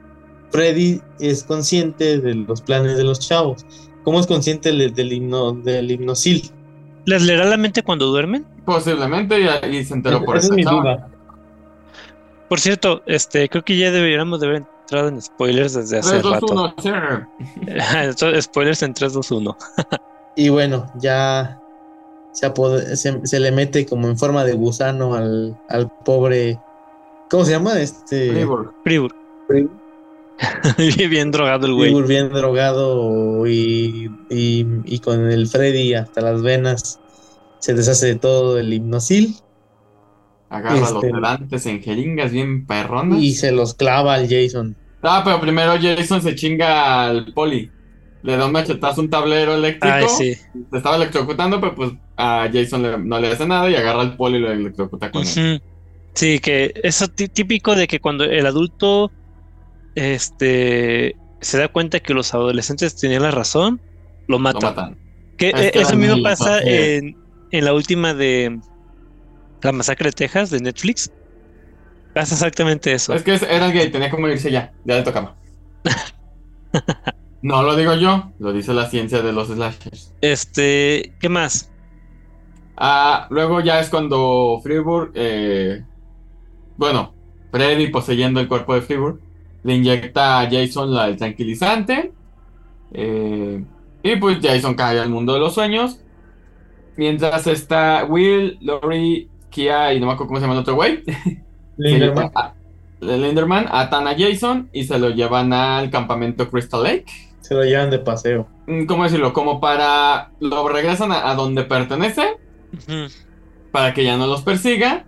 Freddy es consciente de los planes de los chavos. ¿Cómo es consciente del, del, himno, del hipnosil? ¿Les leerá la mente cuando duermen? Posiblemente y, y se enteró por Esa es esa mi chava. duda. Por cierto, este, creo que ya deberíamos de haber entrado en spoilers desde hace 3, 2, rato. 1, sí. Entonces, spoilers en 3, 2, 1. Y bueno, ya se, apode- se, se le mete como en forma de gusano al, al pobre. ¿Cómo se llama? Este. Freeburg. Freeburg. Bien drogado el güey. Bien drogado y, y, y con el Freddy hasta las venas. Se deshace de todo el hipnosil Agarra los Este- sedantes en jeringas bien perronas. y se los clava al Jason. Ah, pero primero Jason se chinga al poli. Le da un machetazo a un tablero eléctrico. Ay, sí. Se estaba electrocutando, pero pues a Jason le- no le hace nada y agarra al poli y lo electrocuta con él. Sí, que eso tí- típico de que cuando el adulto este se da cuenta que los adolescentes tenían la razón, lo Lo matan. matan. Que, Es eh, que eso mismo pasa en, en la última de La Masacre de Texas de Netflix. Pasa exactamente eso. Es que era gay, tenía que morirse ya. Ya le tocaba. no lo digo yo, lo dice la ciencia de los slashers. Este, ¿qué más? Ah, luego ya es cuando Freeburg, eh, bueno, Freddy poseyendo el cuerpo de Freeburg, le inyecta a Jason la, el tranquilizante. eh, y pues Jason cae al mundo de los sueños. Mientras está Will, Lori, Kia y no me acuerdo cómo se llama el otro güey. Linderman. a- Linderman atan a Jason y se lo llevan al campamento Crystal Lake. Se lo llevan de paseo. Mm, ¿Cómo decirlo? Como para. Lo regresan a, a donde pertenece para que ya no los persiga.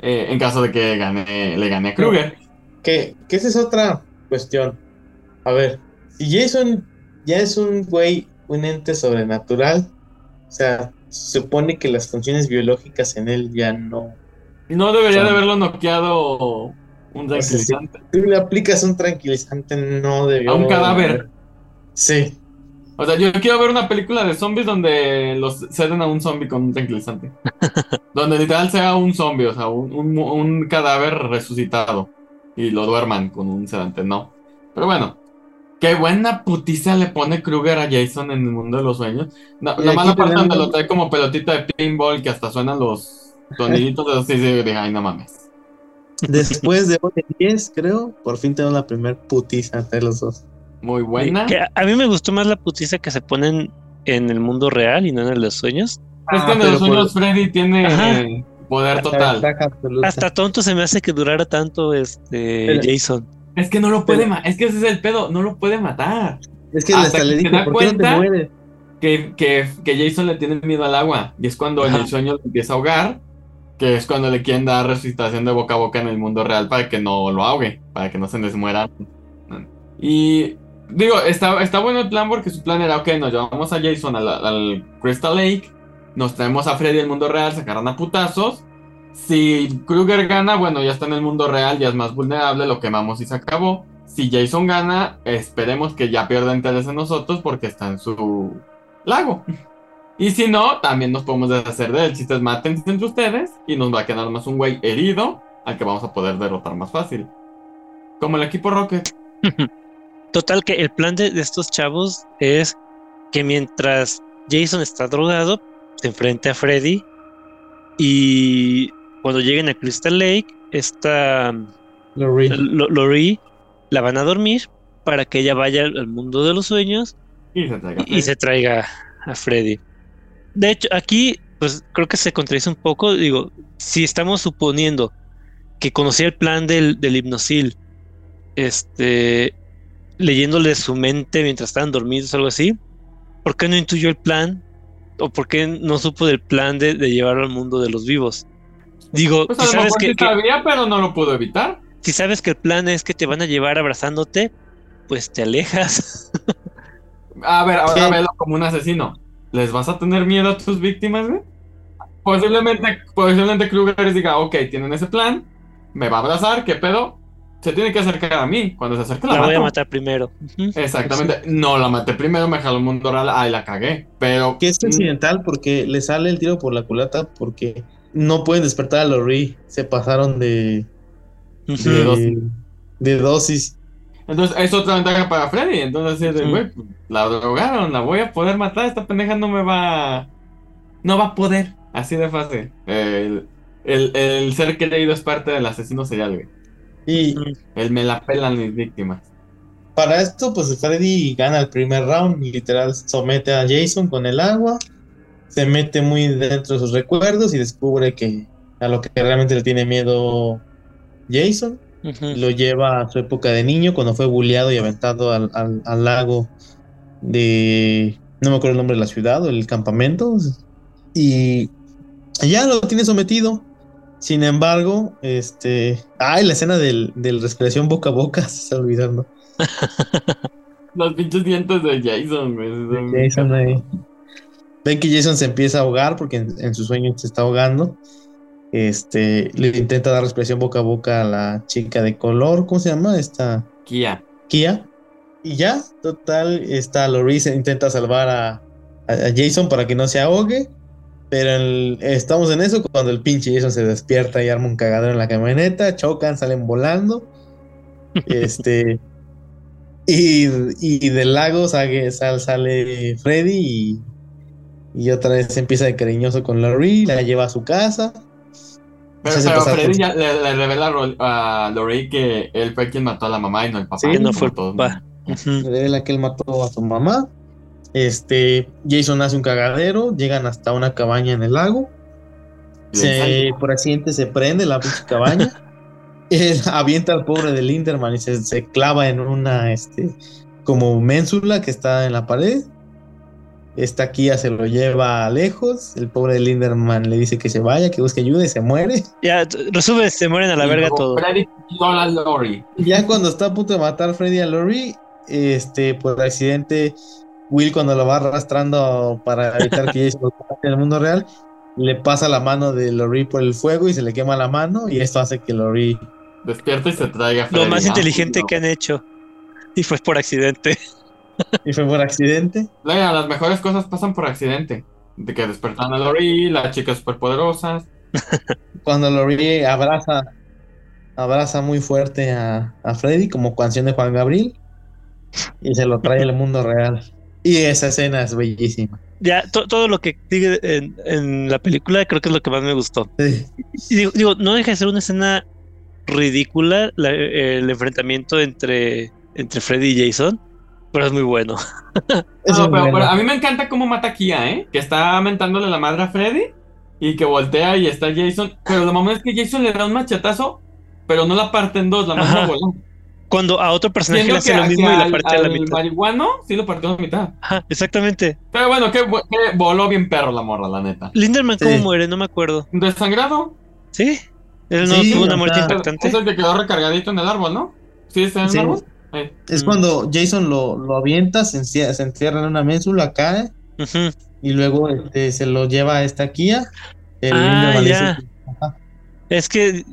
eh, en caso de que gane, le gane a Kruger. Que, que esa es otra cuestión. A ver, si Jason ya es un güey, un ente sobrenatural, o sea, se supone que las funciones biológicas en él ya no. No debería de haberlo noqueado un tranquilizante. Si tú le aplicas un tranquilizante, no debió. A un cadáver. Sí. O sea, yo quiero ver una película de zombies donde los ceden a un zombie con un tranquilizante. donde literal sea un zombie, o sea, un, un- un cadáver resucitado. Y lo duerman con un sedante, no. Pero bueno. Qué buena putiza le pone Kruger a Jason en el mundo de los sueños. No, Y la parte donde lo trae como pelotita de pinball que hasta suenan los soniditos de esos, sí, sí, ay, no mames. Después de 8 10, creo, por fin tengo la primer putiza entre los dos. Muy buena. Que a, mí me gustó más la putiza que se ponen en el mundo real y no en el de los sueños. Es que en pero los sueños por- Freddy tiene Ajá. poder total. Hasta tonto se me hace que durara tanto este Pero- Jason. Es que no lo puede matar. Es que ese es el pedo. No lo puede matar. Es que hasta le se da ¿por qué no te mueres? Que, que, que Jason le tiene miedo al agua. Y es cuando Ajá. el sueño lo empieza a ahogar. Que es cuando le quieren dar resucitación de boca a boca en el mundo real para que no lo ahogue. Para que no se les muera. Y digo, está, está bueno el plan porque su plan era, ok, nos llevamos a Jason al, al Crystal Lake. Nos traemos a Freddy al mundo real, sacarán a putazos. Si Kruger gana, bueno, ya está en el mundo real, ya es más vulnerable, lo quemamos y se acabó. Si Jason gana, esperemos que ya pierda interés en nosotros porque está en su lago. Y si no, también nos podemos deshacer de él. El chiste es mátense entre ustedes y nos va a quedar más un güey herido al que vamos a poder derrotar más fácil. Como el equipo Rocket. Total que el plan de estos chavos es que mientras Jason está drogado, se enfrente a Freddy y cuando lleguen a Crystal Lake, esta Lori la van a dormir para que ella vaya al mundo de los sueños Y se traiga y, y se traiga a Freddy. De hecho, aquí, pues creo que se contradice un poco. Digo, si estamos suponiendo que conocía el plan del, del hipnosil este, leyéndole su mente mientras estaban dormidos o algo así, ¿por qué no intuyó el plan? ¿O por qué no supo del plan de, de llevarlo al mundo de los vivos? Digo, Pues si a lo sabes mejor que, sí que- sabía, pero no lo pudo evitar. si sabes que el plan es que te van a llevar abrazándote, pues te alejas. A ver, ahora Sí. velo como un asesino. ¿Les vas a tener miedo a tus víctimas, güey? Posiblemente, posiblemente Kruger diga, ok, tienen ese plan, me va a abrazar, ¿qué pedo? Se tiene que acercar a mí. Cuando se acerque la, La voy a mato. matar primero. Exactamente. No la maté primero, me jaló un mundo real, ay, la cagué. Pero. Que es accidental porque le sale el tiro por la culata porque no pueden despertar a Lori. Se pasaron de. De de, dosis. de dosis. Entonces, es otra ventaja para Freddy. Entonces, pues, la drogaron, la voy a poder matar. Esta pendeja no me va. No va a poder. Así de fácil. El, el, el ser querido es parte del asesino serial, güey. Y. El me la pelan mis víctimas. para esto, pues Freddy gana el primer round. Literal, somete a Jason con el agua. Se mete muy dentro de sus recuerdos y descubre que a lo que realmente le tiene miedo Jason. Lo lleva a su época de niño, cuando fue bulleado y aventado al, al- al lago de. No me acuerdo el nombre de la ciudad o el campamento. Y ya lo tiene sometido. Sin embargo, este. Ay, la escena del, del respiración boca a boca, se está olvidando. Los pinches dientes de Jason, güey. Jason ahí. Ven que Jason se empieza a ahogar porque en, en su sueño se está ahogando. Este, le intenta dar respiración boca a boca a la chica de color. ¿Cómo se llama? Esta. Kia. Kia. Y ya, total, está Loris intenta salvar a, Jason para que no se ahogue. Pero el- estamos en eso cuando el pinche Jason se despierta y arma un cagadero en la camioneta, chocan, salen volando. este. Y, y del lago sale, sal- sale Freddy y, y otra vez empieza de cariñoso con Lori, la lleva a su casa. Pero, Freddy ya le, le revela a Lorey que él fue quien mató a la mamá y no el papá. Sí, Que no fue el. Le revela que él mató a su mamá. Este, Jason hace un cagadero, llegan hasta una cabaña en el lago. Se, por accidente se prende la pinche cabaña. Él avienta al pobre de Linderman y se, se clava en una, este, como ménsula que está en la pared. Esta Kia se lo lleva lejos. El pobre de Linderman le dice que se vaya, que busque ayuda y se muere. Ya, resume, se mueren a la Y verga luego todo. Freddy a Lori. Y ya cuando está a punto de matar Freddy a Lori, este, por accidente, Will cuando lo va arrastrando para evitar que mate en el mundo real, le pasa la mano de Lori por el fuego y se le quema la mano y esto hace que Lori Despierta y se traiga a Lo Freddy. más Ah, inteligente no. que han hecho. Y fue por accidente. Y fue por accidente. Las mejores cosas pasan por accidente. De que despertan a Lori, las chicas superpoderosas. Cuando Lori abraza abraza muy fuerte a, a Freddy como canción de Juan Gabriel y se lo trae al mundo real. Y esa escena es bellísima. Ya, to- todo lo que sigue en, en la película creo que es lo que más me gustó. Sí. Y digo, digo, no deja de ser una escena ridícula la- el enfrentamiento entre, entre Freddy y Jason, pero es muy bueno. Es No, muy pero, bueno. pero a mí me encanta cómo mata a Kia, ¿eh? Que está mentándole la madre a Freddy y que voltea y está Jason. Pero lo mamá es que Jason le da un machetazo, pero no la parte en dos, la manda volando. Cuando a otro personaje Siendo le hace lo mismo y la parte a la mitad. marihuano sí lo partió a la mitad. Ajá, exactamente. Pero bueno, que, que voló bien perro la morra, la neta. Linderman, ¿cómo Sí. muere? No me acuerdo. Desangrado. ¿Sí? Él no Sí, tuvo una muerte impactante. Es el que quedó recargadito en el árbol, ¿no? ¿Sí está en el Sí. árbol? Eh. Es Mm. cuando Jason lo, lo avienta, se encierra, se encierra en una ménsula, cae Ujú. y luego este, se lo lleva a esta Kia. El Ah, ya. Es que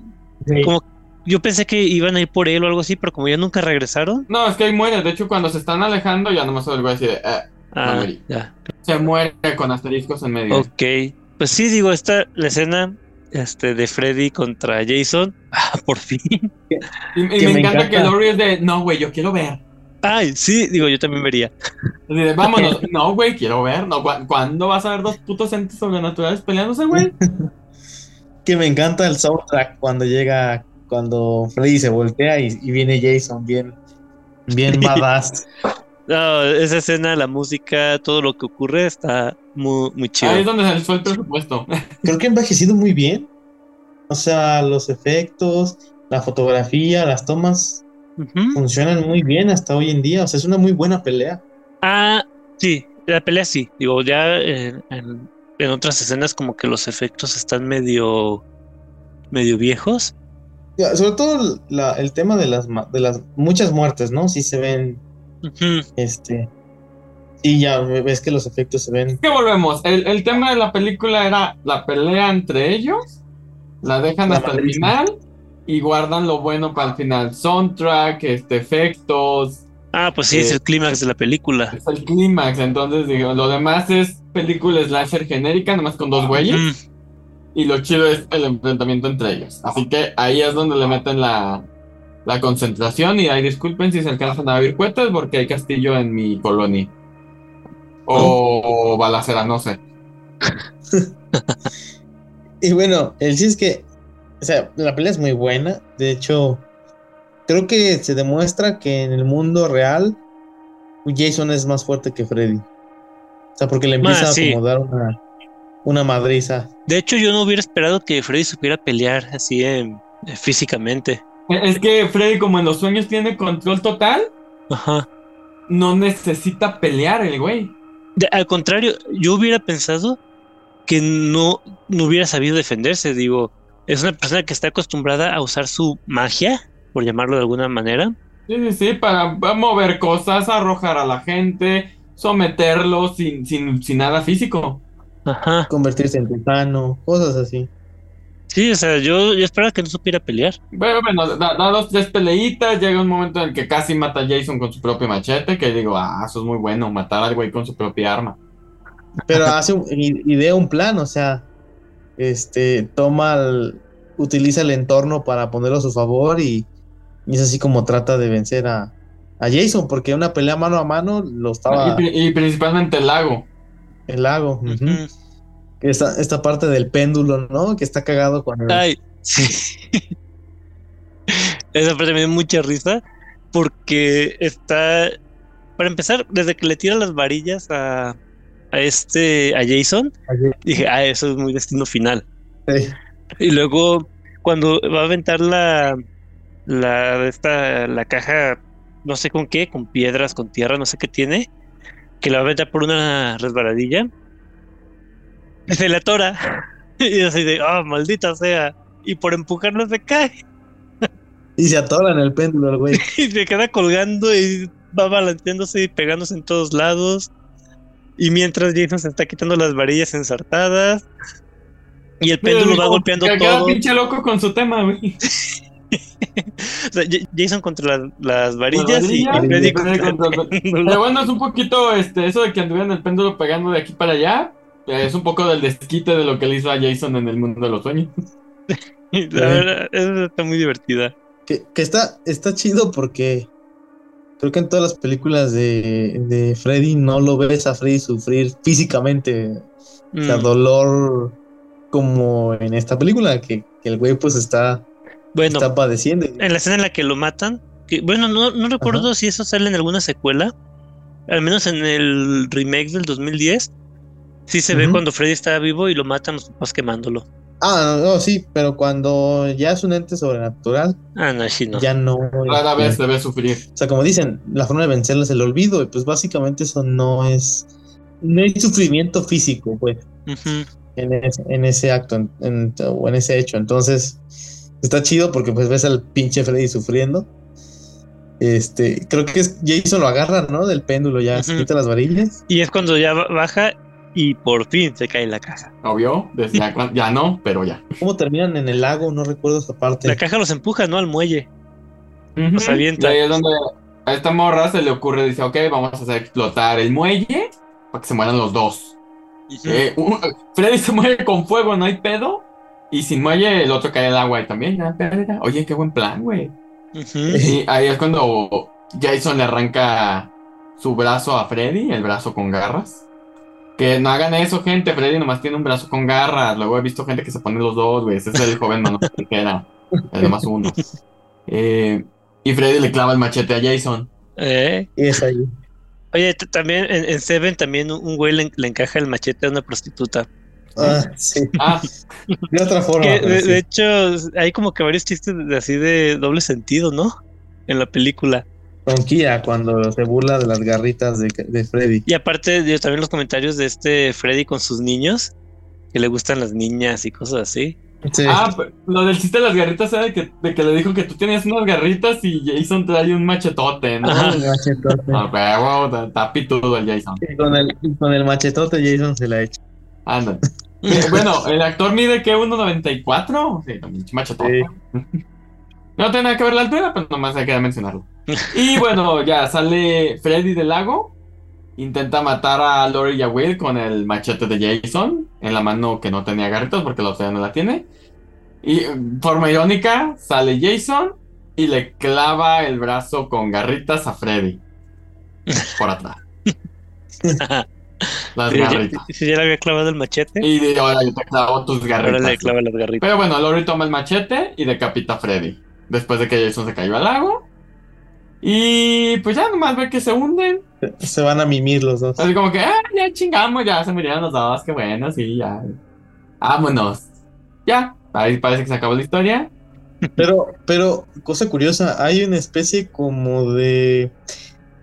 Sí. como yo pensé que iban a ir por él o algo así, pero como ya nunca regresaron. No, es que ahí muere. De hecho, cuando se están alejando, ya nomás el güey así de. eh, Ah, ya. se muere con asteriscos en medio. Ok. Pues sí, digo, esta la escena este, de Freddy contra Jason. Ah, por fin. Y, y Que me, me encanta, encanta. que Lori es de. No, güey, yo quiero ver. Ay, sí, digo, yo también vería. De, vámonos. no, güey, quiero ver. No, ¿cu- ¿Cuándo vas a ver dos putos entes sobrenaturales peleándose, güey? Que me encanta el soundtrack cuando llega, cuando Freddy se voltea y, y viene Jason bien, bien badass. No, esa escena, la música, todo lo que ocurre está muy, muy chido. Ahí es donde se les fue el presupuesto. Creo que ha envejecido muy bien. O sea, los efectos, la fotografía, las tomas. Funcionan muy bien hasta hoy en día. O sea, es una muy buena pelea. Ah, sí, la pelea sí. Digo, ya en, en- en otras escenas como que los efectos están medio, medio viejos. Ya, Sobre todo la- el tema de las, de las muchas muertes, ¿no? Sí se ven, Este... Sí, ya ves que los efectos se ven... que volvemos. El, el tema de la película era la pelea entre ellos, la dejan La hasta el final y guardan lo bueno para el final. Soundtrack, este, efectos, Ah, pues sí, es Eh, el clímax de la película. es el clímax. Entonces, digo, lo demás es película slasher genérica, nomás con dos güeyes. Y lo chido es el enfrentamiento entre ellos. Así que ahí es donde le meten la, la concentración. Y ahí disculpen si se alcanzan a oír cuetas porque hay castillo en mi colonia. O balacera, no sé. Y bueno, el sí es que, o sea, la pelea es muy buena. De hecho, creo que se demuestra que en el mundo real Jason es más fuerte que Freddy. O sea, porque le empieza sí. a acomodar una, una madriza. De hecho, yo no hubiera esperado que Freddy supiera pelear así em, eh, físicamente. Es que Freddy, como en los sueños tiene control total, Ajá. no necesita pelear el güey. De- al contrario, yo hubiera pensado que no, no hubiera sabido defenderse. Digo, es una persona que está acostumbrada a usar su magia, por llamarlo de alguna manera. Sí, sí, sí, para mover cosas, arrojar a la gente, someterlo sin, sin, sin nada físico. Ajá. Convertirse en titano, cosas así. Sí, o sea, yo, yo esperaba que no supiera pelear. Bueno, bueno, da, da dos, tres peleitas, llega un momento en el que casi mata a Jason con su propio machete, que digo, ah, eso es muy bueno, matar al güey con su propia arma. Pero hace un, idea un plan, o sea, este, toma el- utiliza el entorno para ponerlo a su favor y, y es así como trata de vencer a, a Jason, porque una pelea mano a mano lo estaba Y, pri- y principalmente el lago. el lago. Ujú. Esta, esta parte del péndulo, ¿no? Que está cagado con el... Ay, sí. Esa parte me dio mucha risa porque está, para empezar, desde que le tira las varillas a, a este, a Jason, dije, ah, eso es muy destino final. Sí. Y luego, cuando va a aventar la, la, esta, la caja, no sé con qué, con piedras, con tierra, no sé qué tiene, que la va a aventar por una resbaladilla, se le atora. Y así de, ah, maldita sea. Y por empujarlo se cae. Y se atora en el péndulo güey. Y se queda colgando y va balanceándose y pegándose en todos lados. Y mientras Jason se está quitando las varillas ensartadas. Y el péndulo va golpeando todo. pinche loco con su tema, güey. O sea, J- Jason contra las, las varillas y Freddy y contra Freddy el contra el- péndulo. Pero bueno, es un poquito este, eso de que anduvieran el péndulo pegando de aquí para allá. Eh, Es un poco del desquite de lo que le hizo a Jason en el mundo de los sueños. La verdad, está muy divertida. Que, que está, está chido porque creo que en todas las películas de, de Freddy no lo ves a Freddy sufrir físicamente. O sea, Mm, dolor como en esta película, que, que el güey pues está, Bueno, está padeciendo. en la escena en la que lo matan, que, bueno, no, no recuerdo si eso sale en alguna secuela, al menos en el remake del 2010, sí se ve cuando Freddy está vivo y lo matan los papás quemándolo. Ah, no, no, sí, pero cuando ya es un ente sobrenatural, Ah, no, sí, no. ya no. Rara vez se ve sufrir. O sea, como dicen, la forma de vencerlo es el olvido, y pues básicamente eso no es. No hay sufrimiento físico, pues, en ese, en ese acto, en- en- o en ese hecho. Entonces, está chido porque pues ves al pinche Freddy sufriendo. Este, creo que es Jason lo agarra, ¿no? Del péndulo, ya se quita las varillas. Y es cuando ya ba- baja y por fin se cae la caja. Obvio, desde ya, no, pero ya. ¿Cómo terminan en el lago? No recuerdo esa parte. La caja los empuja, ¿no? Al muelle. Los Ujú. avienta. Y ahí es donde a esta morra se le ocurre, dice, ok, vamos a hacer explotar el muelle para que se mueran los dos. Eh, un- Freddy se muere con fuego, no hay pedo. Y sin muelle el otro cae al agua y también, ya. Oye, qué buen plan, güey. Y ahí es cuando Jason le arranca su brazo a Freddy, el brazo con garras. Que no hagan eso, gente. Freddy nomás tiene un brazo con garras. Luego he visto gente que se pone los dos, güey. Ese es el joven mano que era. El nomás uno. Eh, y Freddy le clava el machete a Jason. Eh, Y es ahí. Oye, también en, en Seven también un güey le, le encaja el machete a una prostituta. Ah, sí. Ah, De otra forma. Que, de, sí. de hecho, hay como que varios chistes de- así de doble sentido, ¿no? en la película. Con Kia, cuando se burla de las garritas de, de Freddy. Y aparte, yo también los comentarios de este Freddy con sus niños, que le gustan las niñas y cosas así. Sí. Ah, lo del chiste de las garritas era de que, de que le dijo que tú tenías unas garritas y Jason trae un machetote, ¿no? Ajá. El machetote. Ah, pero wow, está pitudo el Jason. Y con, el, con el machetote Jason se la echa. Anda. Eh, bueno, el actor mide que 1.94. Sí, un machetote. No tiene nada que ver la altura, pero nomás hay que mencionarlo. Y bueno, ya sale Freddy del lago. Intenta matar a Lori y a Will con el machete de Jason en la mano que no tenía garritos porque la otra no la tiene. Y forma irónica, sale Jason y le clava el brazo con garritas a Freddy. Por atrás. Las garritas. si ya le había clavado el machete, Y ahora yo te clavo tus ahora garritas. le clava las garritas. Pero bueno, Lori toma el machete y decapita a Freddy. Después de que Jason se cayó al lago. Y pues ya nomás ve que se hunden. Se van a mimir los dos. Así como que, ah, ya chingamos, ya se murieron los dos, qué bueno, sí, ya. Vámonos. Ya, ahí parece que se acabó la historia. Pero, pero, cosa curiosa, hay una especie como de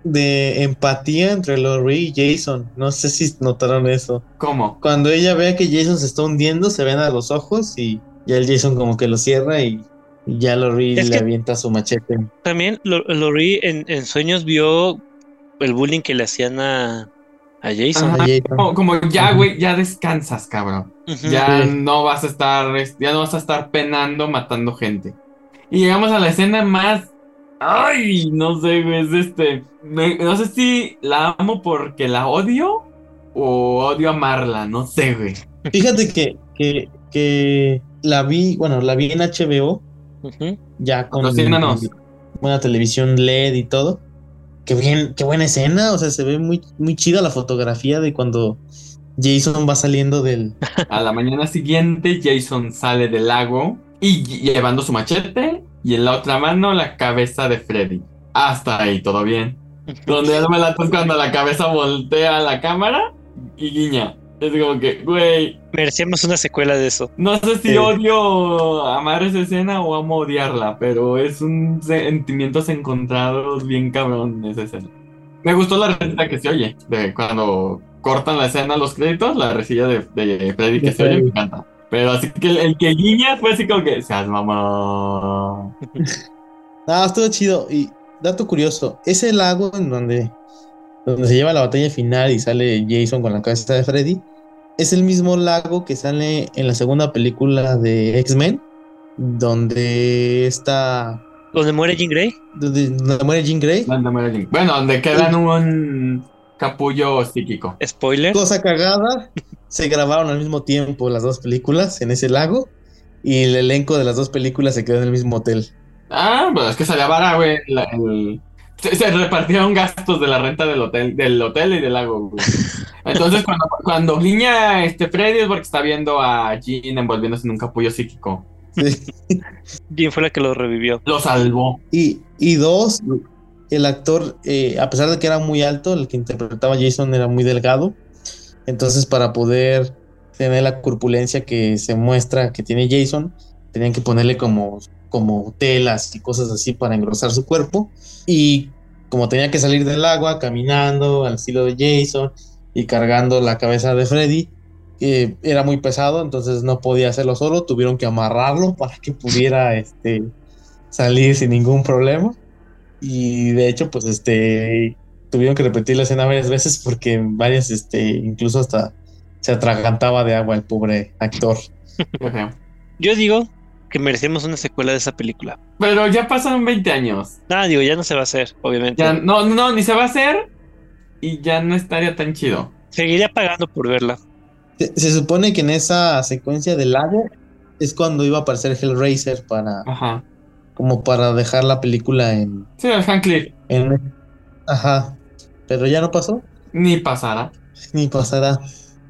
de empatía entre Lori y Jason. No sé si notaron eso. ¿Cómo? Cuando ella ve que Jason se está hundiendo, se ven a los ojos y ya el Jason como que lo cierra y ya Lori Es le avienta su machete. También Lo- Lori en, en sueños vio el bullying que le hacían a, a Jason. Ajá. Como, como ya, güey, ya descansas, cabrón. Ya Sí. no vas a estar, ya no vas a estar penando matando gente. Y llegamos a la escena más. Ay, no sé, güey, es este. me- no sé si la amo porque la odio o odio amarla, no sé, güey. Fíjate que, que, que la vi, bueno, la vi en HBO, Ya con una televisión LED y todo. Qué bien, qué buena escena, o sea, se ve muy, muy chida la fotografía de cuando Jason va saliendo del... A la mañana siguiente, Jason sale del lago y ll- llevando su machete y en la otra mano la cabeza de Freddy. Hasta ahí, todo bien. Donde ya no me es cuando la cabeza voltea a la cámara y guiña. Es como que, güey, Merecíamos una secuela de eso. no sé si Sí. odio amar esa escena o amo odiarla, pero es un sentimientos encontrados bien cabrón esa escena. Me gustó la receta que se oye, de cuando cortan la escena los créditos, la resilla de, de Freddy que De se oye, me encanta. Pero así que el, el que guiña fue así como que, seas mamá. Ah, estuvo chido. Y dato curioso, ese lago en donde, donde se lleva la batalla final y sale Jason con la cabeza de Freddy, es el mismo lago que sale en la segunda película de X-Men, donde está... ¿Donde muere Jean Grey? Donde, donde muere Jean Grey. Donde muere Link. Bueno, donde quedan un capullo psíquico. Spoiler. Cosa cagada, se grabaron al mismo tiempo las dos películas en ese lago y el elenco de las dos películas se quedó en el mismo hotel. Ah, pues es que salía vara, güey. la- el- Se, se repartieron gastos de la renta del hotel, del hotel y del lago, güey. Entonces, cuando, cuando guiña este Freddy es porque está viendo a Jean envolviéndose en un capullo psíquico. Sí. Jean fue la que lo revivió. Lo salvó. Y, y dos, el actor, eh, a pesar de que era muy alto, el que interpretaba a Jason era muy delgado. Entonces, para poder tener la corpulencia que se muestra que tiene Jason, tenían que ponerle como, como telas y cosas así para engrosar su cuerpo. Y como tenía que salir del agua caminando al estilo de Jason y cargando la cabeza de Freddy, eh, era muy pesado, entonces no podía hacerlo solo. Tuvieron que amarrarlo para que pudiera este, salir sin ningún problema. Y de hecho, pues este tuvieron que repetir la escena varias veces porque varias, este, incluso hasta se atragantaba de agua el pobre actor. Yo digo que merecemos una secuela de esa película. Pero ya pasaron 20 años. Nada, digo, ya no se va a hacer, obviamente. Ya, no, no, ni se va a hacer. Y ya no estaría tan chido. Seguiría pagando por verla. Se, se supone que en esa secuencia del lago es cuando iba a aparecer Hellraiser para, Ajá. como para dejar la película en, Sí, el Hank Cliff. en, ajá, pero ya no pasó, Ni pasará. ni pasará.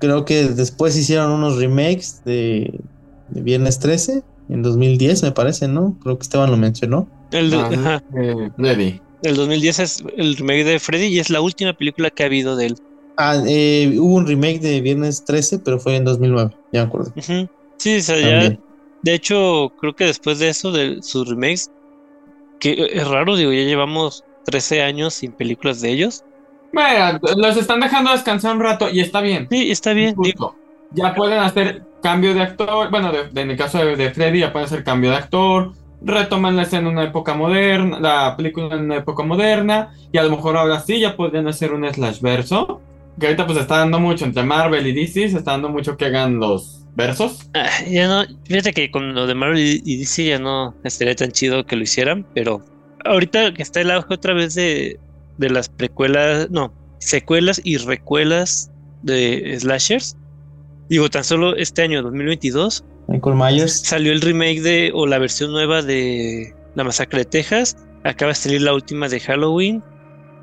Creo que después hicieron unos remakes de, de Viernes 13 en 2010, me parece, ¿no? Creo que Esteban lo mencionó. El, de- Ah, ajá, eh, Freddy. el 2010 es el remake de Freddy y es la última película que ha habido de él. Ah, eh, hubo un remake de Viernes 13, pero fue en 2009, ya me acuerdo. Sí, o sea, ya, de hecho, creo que después de eso, de sus remakes, que es raro, digo, ya llevamos 13 años sin películas de ellos. Mira, los están dejando descansar un rato y está bien. Sí, está bien. Justo. Ya pueden hacer cambio de actor. Bueno, en el caso de, Freddy, ya pueden hacer cambio de actor. Retoman la escena en una época moderna, la película en una época moderna. Y a lo mejor ahora sí ya podrían hacer un slash verso. Que ahorita pues está dando mucho entre Marvel y DC, se está dando mucho que hagan los versos. Ah, ya no, fíjate que con lo de Marvel y y DC ya no estaría tan chido que lo hicieran, pero ahorita que está el auge otra vez de, de las precuelas, no, secuelas y recuelas de slashers. Digo, tan solo este año, 2022, Michael Myers. salió el remake de, o la versión nueva de La Masacre de Texas. Acaba de salir la última de Halloween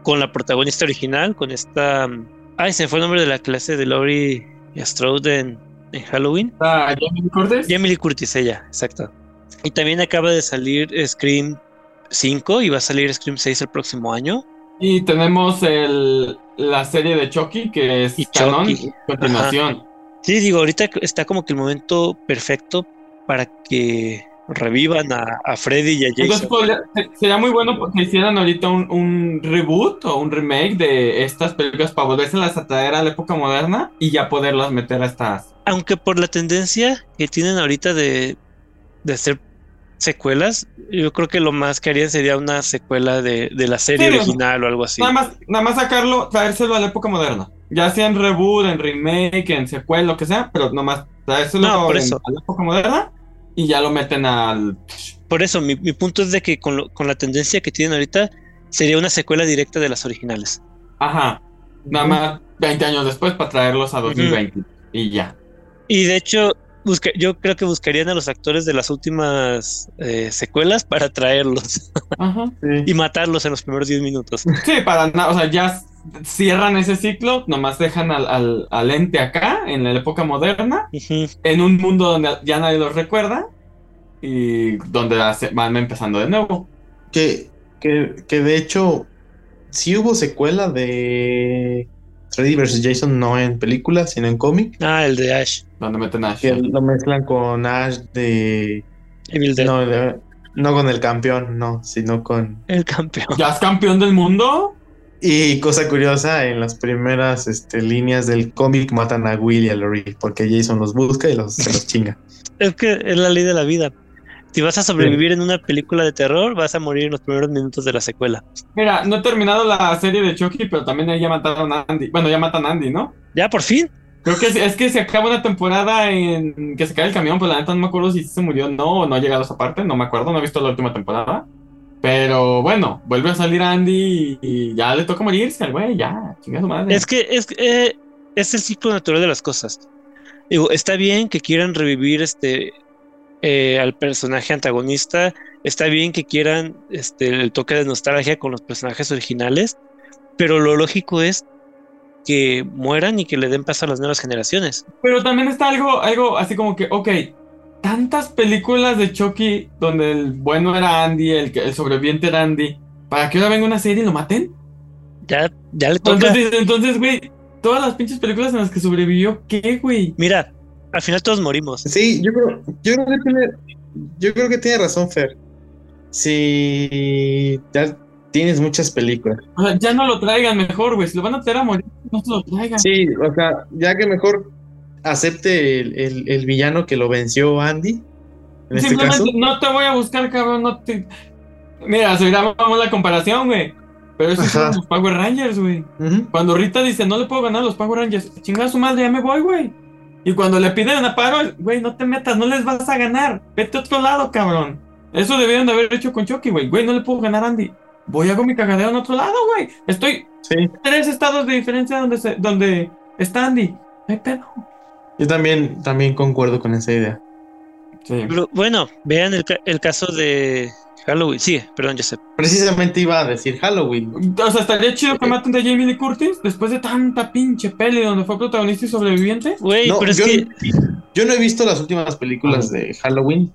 con la protagonista original, con esta. mm, Ay, se me fue el nombre de la clase de Laurie Strode en, en Halloween. Está Jamie Curtis. Jamie Curtis, ella, exacto. Y también acaba de salir Scream 5 y va a salir Scream 6 el próximo año. Y tenemos el, la serie de Chucky, que es Y canon, Chucky. continuación. Sí, digo, ahorita está como que el momento perfecto para que revivan a, a Freddy y a Entonces Jason. podría- se- sería muy bueno porque hicieran ahorita un, un reboot o un remake de estas películas para volvérselas a traer a la época moderna y ya poderlas meter a estas. Aunque por la tendencia que tienen ahorita de, de hacer secuelas, yo creo que lo más que harían sería una secuela de, de la serie Sí, original o algo así. Nada más, nada más sacarlo, traérselo a la época moderna. Ya sea en reboot, en remake, en secuela, lo que sea, pero nomás traérselo No, por en- eso. a la época moderna y ya lo meten al. Por eso, mi, mi punto es de que con, lo- con la tendencia que tienen ahorita, sería una secuela directa de las originales. Ajá. Nada más 20 años después para traerlos a 2020. Y ya. Y de hecho, busca- yo creo que buscarían a los actores de las últimas eh, secuelas para traerlos Ajá. y matarlos en los primeros 10 minutos. Sí, para nada, o sea, ya cierran ese ciclo, nomás dejan al, al, al ente acá, en la época moderna, Ujú. en un mundo donde ya nadie los recuerda y donde van empezando de nuevo. Que, que, que de hecho, sí hubo secuela de Freddy vs. Jason, no en película, sino en cómic. Ah, el de Ash, Donde meten a Que Shane. lo mezclan con Ash de. Evil Dead, No, de- no con el campeón, no, sino con. el campeón. ¿Ya es campeón del mundo? Y cosa curiosa, en las primeras este, líneas del cómic matan a Will y a Lori, porque Jason los busca y los, se los chinga. Es que es la ley de la vida. Si vas a sobrevivir en una película de terror, vas a morir en los primeros minutos de la secuela. Mira, no he terminado la serie de Chucky, pero también ahí ya mataron a Andy. Bueno, ya matan a Andy, ¿no? Ya, por fin. Creo que es, es que se acaba una temporada en que se cae el camión, pues la neta no me acuerdo si se murió o no, o no ha llegado a esa parte, no me acuerdo, no he visto la última temporada. Pero bueno, vuelve a salir Andy y, y ya le toca morirse al güey, ya, chinga su madre. Es que es, eh, es el ciclo natural de las cosas. Digo, está bien que quieran revivir este eh, al personaje antagonista. Está bien que quieran este, el toque de nostalgia con los personajes originales. Pero lo lógico es que mueran y que le den paso a las nuevas generaciones. Pero también está algo, algo así como que, ok, tantas películas de Chucky donde el bueno era Andy, el, que- el sobreviviente era Andy, para que ahora venga una serie y lo maten. Ya, ya le toca. Entonces, entonces, güey, todas las pinches películas en las que sobrevivió, ¿qué, güey? Mira, al final todos morimos. Sí, yo creo, yo creo que tiene, yo creo que tiene razón, Fer. Si ya tienes muchas películas. O sea, ya no lo traigan mejor, güey. Si lo van a traer a morir, no se lo traigan. Sí, o sea, ya que mejor acepte el, el- el villano que lo venció Andy. En este Simplemente caso. no te voy a buscar, cabrón. No te... Mira, se vamos la comparación, güey. Pero eso Ajá. son los Power Rangers, güey. Cuando Rita dice, no le puedo ganar a los Power Rangers, chingada su madre, ya me voy, güey. Y cuando le piden a paro, güey, no te metas, no les vas a ganar. Vete a otro lado, cabrón. Eso debieron de haber hecho con Chucky, güey. Güey, no le puedo ganar a Andy. Voy a hago mi cagadero en otro lado, güey. Estoy Sí, tres estados de diferencia donde, se, donde está Andy. No hay pedo. yo también, también concuerdo con esa idea. Sí. Pero bueno, vean el caso de Halloween. Sí, perdón, Joseph. Precisamente iba a decir Halloween. O sea, estaría chido que maten a Jamie Lee Curtis después de tanta pinche peli donde fue protagonista y sobreviviente. Güey, No, pero es yo, que yo no he visto las últimas películas de Halloween.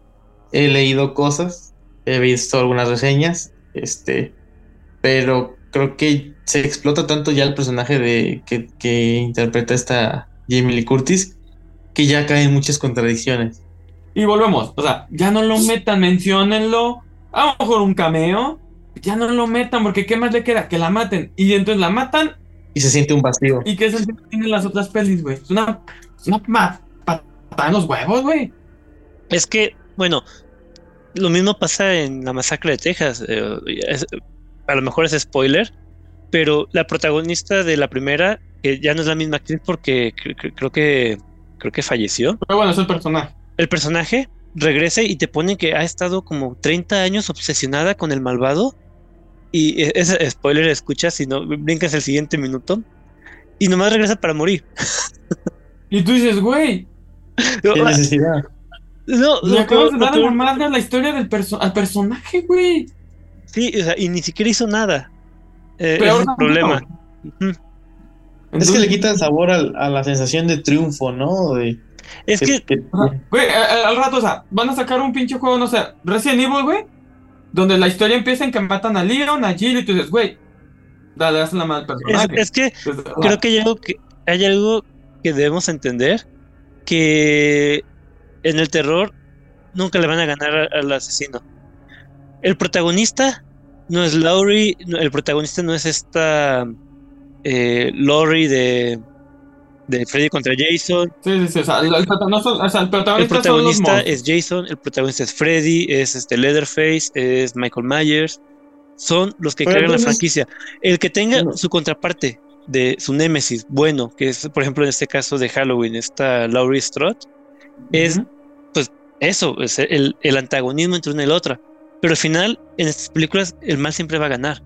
He leído cosas, he visto algunas reseñas, este, pero creo que se explota tanto ya el personaje de que, que interpreta esta Jamie Lee Curtis que ya caen muchas contradicciones. Y volvemos, o sea, ya no lo metan, menciónenlo a lo mejor un cameo, ya no lo metan, porque ¿qué más le queda? Que la maten. Y entonces la matan. Y se siente un vacío. ¿Y qué sentido tienen las otras pelis, güey? Es una, es una patada en los huevos, güey. Es que, bueno, lo mismo pasa en la masacre de Texas. eh, es- a lo mejor es spoiler, pero la protagonista de la primera, que ya no es la misma actriz porque cre- cre- creo que creo que falleció. Pero bueno, es el personaje. El personaje regresa y te ponen que ha estado como 30 años obsesionada con el malvado. Y e- ese spoiler escuchas si no brincas el siguiente minuto. Y nomás regresa para morir. Y tú dices, güey, ¿Qué necesidad? No, le lo acabas de dar madre a la historia del perso al personaje, güey. Sí, o sea, y ni siquiera hizo nada. Eh, es el no. problema. Es que le quitan sabor al- a la sensación de triunfo, ¿no? De, Es que. Güey, a- a- al rato, o sea, van a sacar un pinche juego, no sé, Resident Evil, güey, donde la historia empieza en que matan a Leon, a Jill, y tú dices, güey, dale, haz la madre al es, personaje. es que Entonces, creo ah, que hay algo que hay algo que debemos entender que en el terror nunca le van a ganar a- al asesino. El protagonista no es Laurie, el protagonista no es esta eh, Laurie de, de Freddy contra Jason. Sí, sí, sí, o sea, el, el prota- no son- o sea, el El protagonista, es Jason, el protagonista es Freddy, es este Leatherface, es Michael Myers. Son los que Pero crean la franquicia. El que tenga No. su contraparte de su némesis, bueno, que es, por ejemplo, en este caso de Halloween, esta Laurie Strode, es Ujú. eso, es el, el antagonismo entre una y la otra. Pero al final, en estas películas, el mal siempre va a ganar.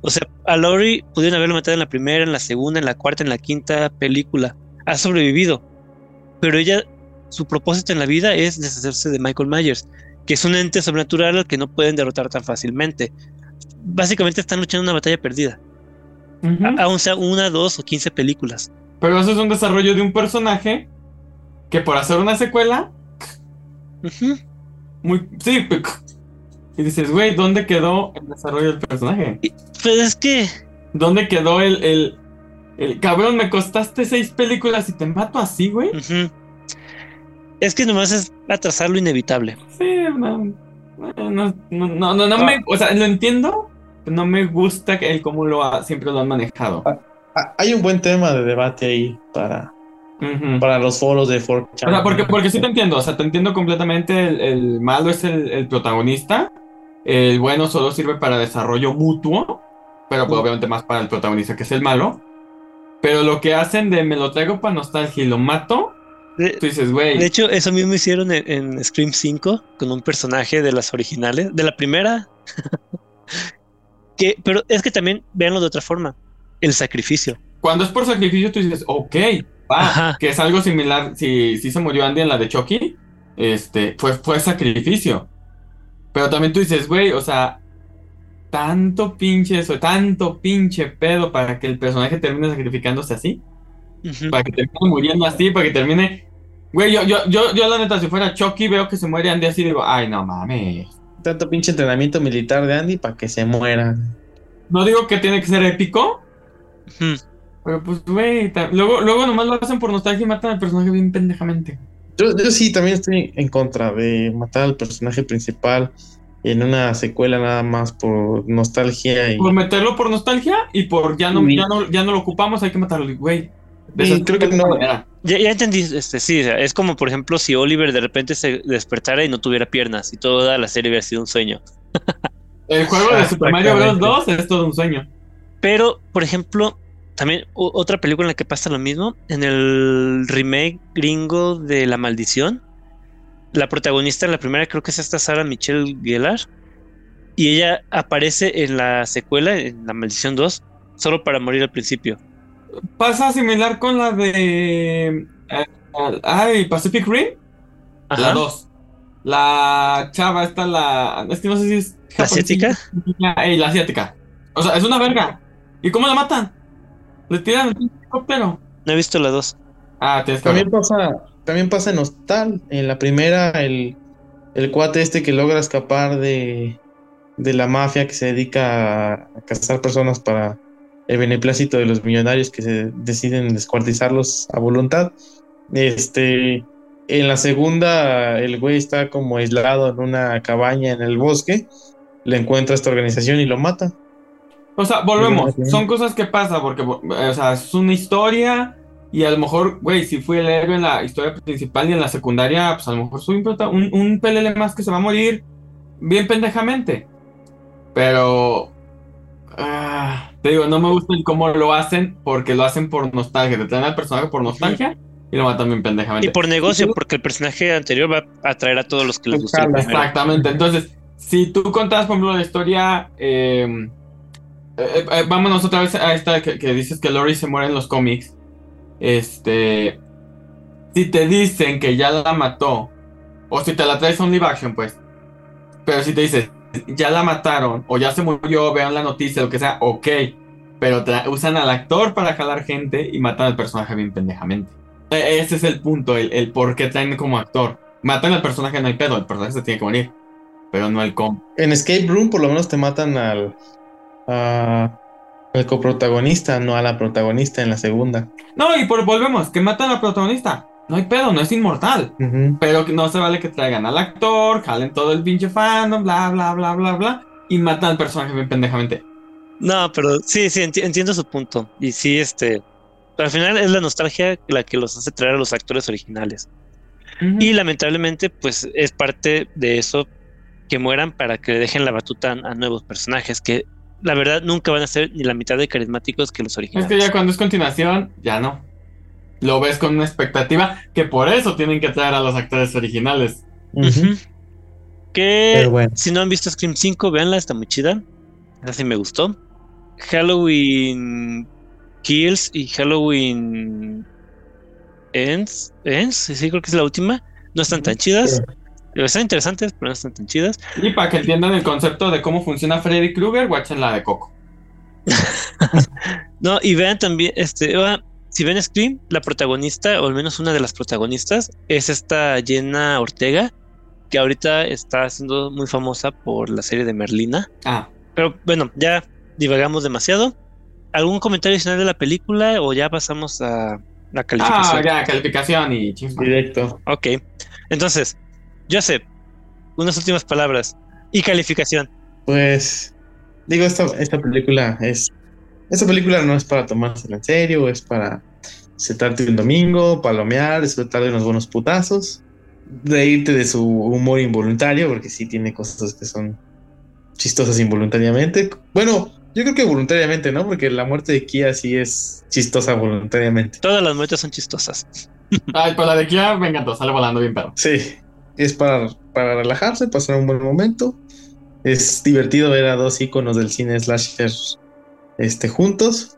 O sea, a Laurie pudieron haberlo matado en la primera, en la segunda, en la cuarta, en la quinta película. Ha sobrevivido. Pero ella, su propósito en la vida es deshacerse de Michael Myers, que es un ente sobrenatural al que no pueden derrotar tan fácilmente. Básicamente están luchando una batalla perdida. A- Aún sea una, dos o quince películas. Pero eso es un desarrollo de un personaje que por hacer una secuela, Ujú. muy. Sí, pe- y dices, güey, ¿dónde quedó el desarrollo del personaje? Pues es que ¿Dónde quedó el, el, el cabrón? Me costaste seis películas y te mato así, güey. es que nomás es atrasar lo inevitable. Sí, no. No, no, no, no, me. O sea, lo entiendo. pero No me gusta que el cómo lo ha- siempre lo han manejado. Ah, Hay un buen tema de debate ahí para, para los foros de 4 O sea, porque, porque sí te entiendo, o sea, te entiendo completamente, el, el malo es el, el protagonista, el bueno solo sirve para desarrollo mutuo, pero pues, obviamente más para el protagonista que es el malo. Pero lo que hacen de me lo traigo para nostalgia y lo mato, De, tú dices, güey, de hecho, eso mismo hicieron en, en Scream 5 con un personaje de las originales, de la primera. que, pero es que también véanlo de otra forma. El sacrificio. cuando es por sacrificio tú dices, ok, va, Ajá. que es algo similar, si, si se murió Andy en la de Chucky, este, fue, fue sacrificio. Pero también tú dices, güey, o sea, tanto pinche eso, tanto pinche pedo para que el personaje termine sacrificándose así, para que termine muriendo así, para que termine. Güey, yo, yo, yo, yo la neta, si fuera Chucky, veo que se muere Andy así, digo, ay, no mames. Tanto pinche entrenamiento militar de Andy para que se muera. No digo que tiene que ser épico, pero pues, güey, luego, luego nomás lo hacen por nostalgia y matan al personaje bien pendejamente. Yo, yo sí también estoy en contra de matar al personaje principal en una secuela nada más por nostalgia y, Por meterlo por nostalgia y por ya no, Sí. ya no, ya no lo ocupamos, hay que matarlo, güey. Sí, creo que no. manera. Ya, ya entendí, este, sí, o sea, es como por ejemplo si Oliver de repente se despertara y no tuviera piernas y toda la serie hubiera sido un sueño. El juego de Super Mario Bros. Exactamente. 2 es todo un sueño. Pero, por ejemplo, también otra película en la que pasa lo mismo, en el remake gringo de La Maldición, la protagonista en la primera creo que es esta Sarah Michelle Gellar, y ella aparece en la secuela, en La Maldición 2, solo para morir al principio. Pasa similar con la de. eh, ay, Pacific Rim. La Ajá. 2. La chava, esta, la. Es que no sé si es. ¿La asiática? Ey, la asiática. O sea, es una verga. ¿Y cómo la matan? Le tiran el helicóptero. No he visto la 2. Ah, que también pasa, también pasa en Hostal. En la primera, el, el cuate este que logra escapar de, de la mafia que se dedica a, a cazar personas para el beneplácito de los millonarios que se deciden descuartizarlos a voluntad. Este En la segunda, el güey está como aislado en una cabaña en el bosque. Le encuentra esta organización y lo mata. O sea, volvemos. Son cosas que pasan porque, o sea, es una historia y a lo mejor, güey, si fui el héroe en la historia principal y en la secundaria, pues a lo mejor soy un, un, PLL más que se va a morir bien pendejamente. Pero, ah, te digo, no me gusta cómo lo hacen porque lo hacen por nostalgia. Te traen al personaje por nostalgia y lo matan bien pendejamente. Y por negocio, porque el personaje anterior va a atraer a todos los que les gusta. Exactamente. Entonces, si tú contas, por ejemplo, la historia. Eh, eh, eh, vámonos otra vez a esta que, dices que Lori se muere en los cómics. Este. Si te dicen que ya la mató, o si te la traes a un live action, pues. Pero si te dicen, ya la mataron, o ya se murió, vean la noticia, lo que sea, ok. Pero usan al actor para jalar gente y matan al personaje bien pendejamente. E, ese es el punto, el, por qué traen como actor. Matan al personaje, no hay pedo, el personaje se tiene que morir. Pero no el com. En Escape Room, por lo menos te matan al, el coprotagonista, no a la protagonista en la segunda. No, y por volvemos, que matan a la protagonista. No hay pedo, no es inmortal. Pero no se vale que traigan al actor, jalen todo el pinche fandom, bla, bla, bla, bla, bla, y matan al personaje bien pendejamente. No, pero sí, sí, entiendo su punto. Y sí, este. al final es la nostalgia la que los hace traer a los actores originales. Y lamentablemente, pues es parte de eso que mueran para que dejen la batuta a nuevos personajes que la verdad nunca van a ser ni la mitad de carismáticos que los originales. Es que ya cuando es continuación, ya no. Lo ves con una expectativa que por eso tienen que traer a los actores originales. Que si no han visto Scream 5, véanla, está muy chida. Así me gustó. Halloween Kills y Halloween Ends, Ends, sí, creo que es la última. No están tan chidas. Están interesantes, pero no están tan chidas. Y para que entiendan el concepto de cómo funciona Freddy Krueger, watchen la de Coco. no, y vean también, este, si ven Scream, la protagonista, o al menos una de las protagonistas, es esta Jenna Ortega, que ahorita está siendo muy famosa por la serie de Merlina. Ah. Pero bueno, ya divagamos demasiado. ¿Algún comentario adicional de la película o ya pasamos a la calificación? Ah, ya, calificación y directo. Ok. Entonces, Joseph, unas últimas palabras y calificación. Pues digo, esta, esta película es. Esta película no es para tomársela en serio, es para sentarte un domingo, palomear, disfrutar de unos buenos putazos, reírte de su humor involuntario, porque sí tiene cosas que son chistosas involuntariamente. Bueno, yo creo que voluntariamente, ¿no? Porque la muerte de Kia sí es chistosa voluntariamente. Todas las muertes son chistosas. Ay, pues la de Kia me encantó, sale volando bien, pero. Sí, es para, para relajarse, pasar un buen momento. Es divertido ver a dos iconos del cine slasher este, juntos.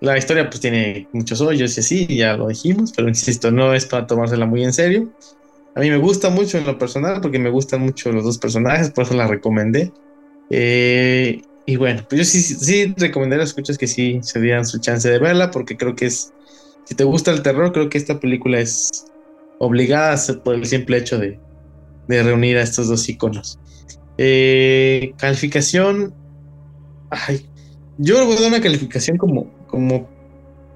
La historia pues tiene muchos hoyos y así, ya lo dijimos, pero insisto, no es para tomársela muy en serio. A mí me gusta mucho en lo personal porque me gustan mucho los dos personajes, por eso la recomendé. Eh, y bueno, pues yo sí, sí recomendaría a escuchas que sí se dieran su chance de verla porque creo que es, si te gusta el terror, creo que esta película es obligada por el simple hecho de, de reunir a estos dos iconos. Eh, calificación. Ay, yo le voy a dar una calificación como. como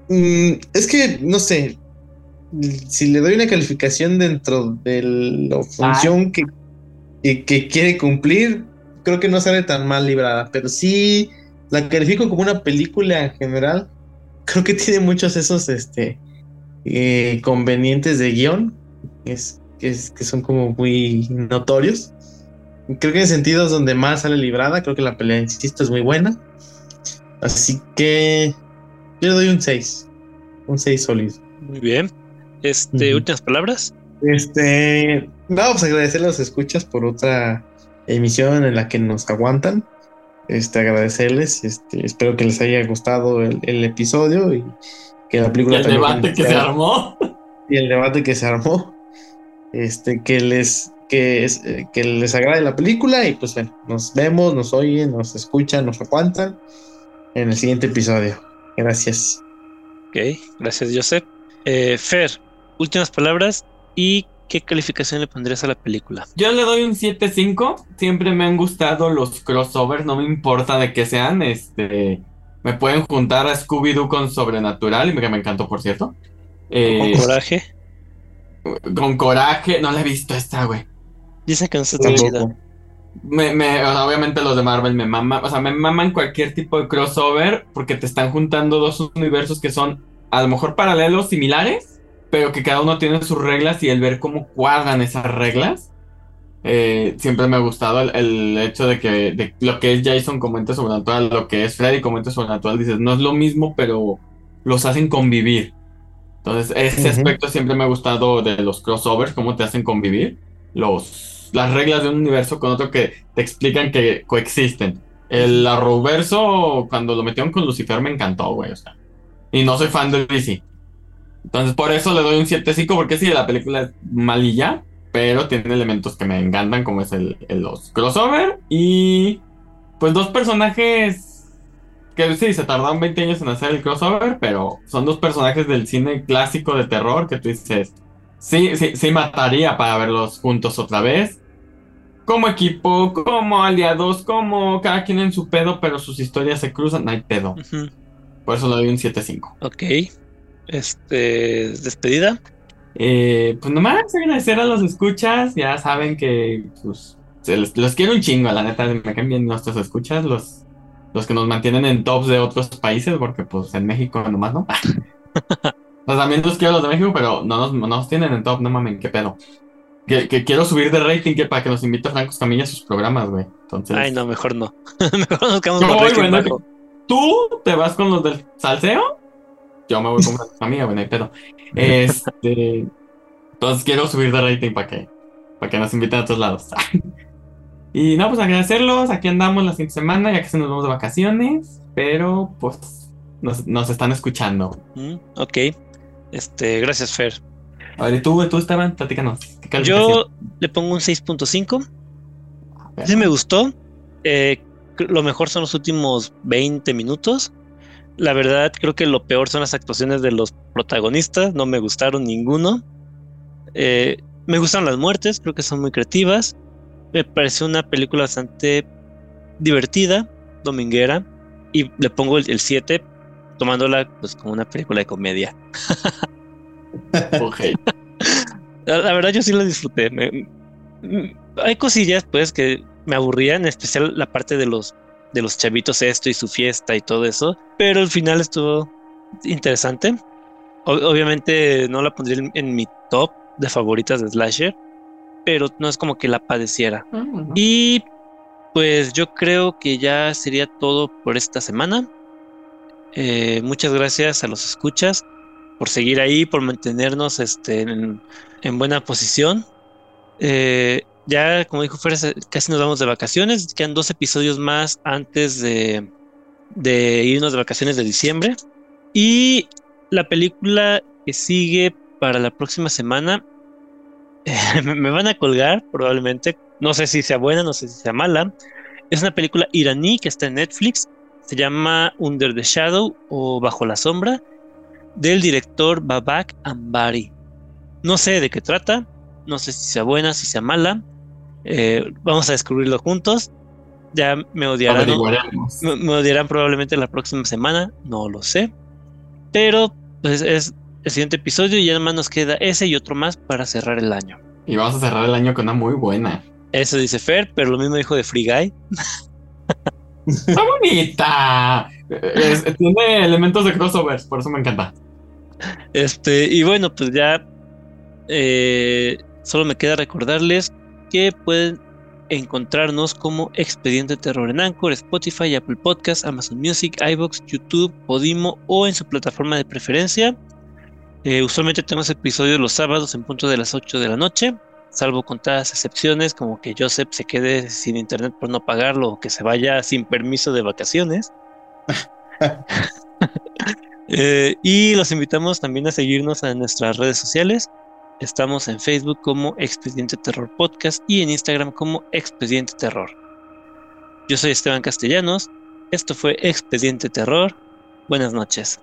mm, es que, no sé. Si le doy una calificación dentro de la función que, que, quiere cumplir, creo que no sale tan mal librada. Pero sí la califico como una película en general. Creo que tiene muchos esos este, eh, convenientes de guion. Es, que, son como muy notorios. Creo que en sentidos donde más sale librada, creo que la pelea, insisto, es muy buena. Así que yo le doy un 6. Un 6 sólido. Muy bien. Este, últimas palabras. Este, no, pues agradecer a los escuchas por otra emisión en la que nos aguantan. Este, agradecerles. Este, espero que les haya gustado el, episodio y que la película. el debate que se armó. Y el debate que se armó este, que les, que, eh, que les agrade la película y pues bueno, nos vemos, nos oyen, nos escuchan, nos aguantan en el siguiente episodio. Gracias. Ok, gracias Joseph. Eh, Fer, últimas palabras y ¿qué calificación le pondrías a la película? Yo le doy un 7.5. Siempre me han gustado los crossovers, no me importa de qué sean. Este, me pueden juntar a Scooby-Doo con Sobrenatural, y que me encantó, por cierto. Eh, con coraje. Con coraje. No la he visto esta, güey. Dice que no está tan chida. Me, me, o sea, obviamente los de Marvel me maman, o sea, me maman cualquier tipo de crossover porque te están juntando dos universos que son a lo mejor paralelos, similares, pero que cada uno tiene sus reglas y el ver cómo cuadran esas reglas. eh, siempre me ha gustado el, el hecho de que de lo que es Jason como ente sobrenatural, lo que es Freddy como ente sobrenatural, dices, no es lo mismo, pero los hacen convivir. Entonces, ese aspecto siempre me ha gustado de los crossovers, cómo te hacen convivir. Los, las reglas de un universo con otro que te explican que coexisten. El Arrowverso, cuando lo metieron con Lucifer, me encantó, güey. O sea, y no soy fan de DC. Entonces, por eso le doy un 7.5, porque sí, la película es malilla, pero tiene elementos que me encantan, como es el, el- los crossover y pues dos personajes que sí, se tardaron 20 años en hacer el crossover, pero son dos personajes del cine clásico de terror que tú dices, sí, sí, sí mataría para verlos juntos otra vez. Como equipo, como aliados, como cada quien en su pedo, pero sus historias se cruzan, no hay pedo. Por eso le doy un 7.5. Ok. Este, despedida. Eh, pues nomás agradecer a los escuchas, ya saben que pues se les- los quiero un chingo, la neta, me caen bien nuestros escuchas, los, los que nos mantienen en tops de otros países, porque pues en México nomás no. Pues también los quiero los de México, pero no nos, no nos tienen en top, no mamen, qué pedo. Que, que quiero subir de rating que para que nos invite Franco Escamilla a sus programas, güey. Entonces, Ay, no, mejor no. mejor nos quedamos con rating bajo. tú te vas con los del salseo, yo me voy con Franco Escamilla, güey, no hay pedo. Este, entonces quiero subir de rating para que, para que nos inviten a otros lados. Y no, pues agradecerlos, aquí andamos la siguiente semana, ya que se nos vamos de vacaciones, pero pues nos, nos están escuchando. Mm, ok. Este, gracias, Fer. A ver, ¿y tú, tú Esteban? Platícanos. Yo le pongo un 6.5. Sí me gustó. Eh, lo mejor son los últimos 20 minutos. La verdad, creo que lo peor son las actuaciones de los protagonistas. No me gustaron ninguno. Eh, me gustan las muertes, creo que son muy creativas. Me pareció una película bastante divertida, dominguera. Y le pongo el 7, tomándola pues como una película de comedia. Ok. La, la verdad yo sí lo disfruté. Me- m- hay cosillas pues que me aburrían, en especial la parte de los de los chavitos esto y su fiesta y todo eso, pero al final estuvo interesante. O- obviamente no la pondría en, en mi top de favoritas de slasher, pero no es como que la padeciera. Y pues yo creo que ya sería todo por esta semana. Eh, muchas gracias a los escuchas por seguir ahí, por mantenernos este, en, en buena posición. Eh, ya, como dijo Fer, casi nos vamos de vacaciones. Quedan dos episodios más antes de, de irnos de vacaciones de diciembre. Y la película que sigue para la próxima semana me van a colgar probablemente. No sé si sea buena, no sé si sea mala. Es una película iraní que está en Netflix. Se llama Under the Shadow o Bajo la Sombra del director Babak Ambari. No sé de qué trata, no sé si sea buena, si sea mala. Eh, vamos a descubrirlo juntos. Ya me odiarán, me, me odiarán probablemente la próxima semana, no lo sé. Pero pues es el siguiente episodio y ya más nos queda ese y otro más para cerrar el año. Y vamos a cerrar el año con una muy buena. Eso dice Fer, pero lo mismo dijo de Free Guy. ¡Está bonita! Es- tiene elementos de crossovers, por eso me encanta. Este, y bueno, pues ya eh, solo me queda recordarles que pueden encontrarnos como Expediente Terror en Anchor, Spotify, Apple Podcasts, Amazon Music, iBox, YouTube, Podimo o en su plataforma de preferencia. Eh, usualmente tenemos episodios los sábados en punto de las 8 de la noche, salvo contadas excepciones como que Joseph se quede sin internet por no pagarlo o que se vaya sin permiso de vacaciones. Eh, y los invitamos también a seguirnos en nuestras redes sociales. Estamos en Facebook como Expediente Terror Podcast y en Instagram como Expediente Terror. Yo soy Esteban Castellanos. Esto fue Expediente Terror. Buenas noches.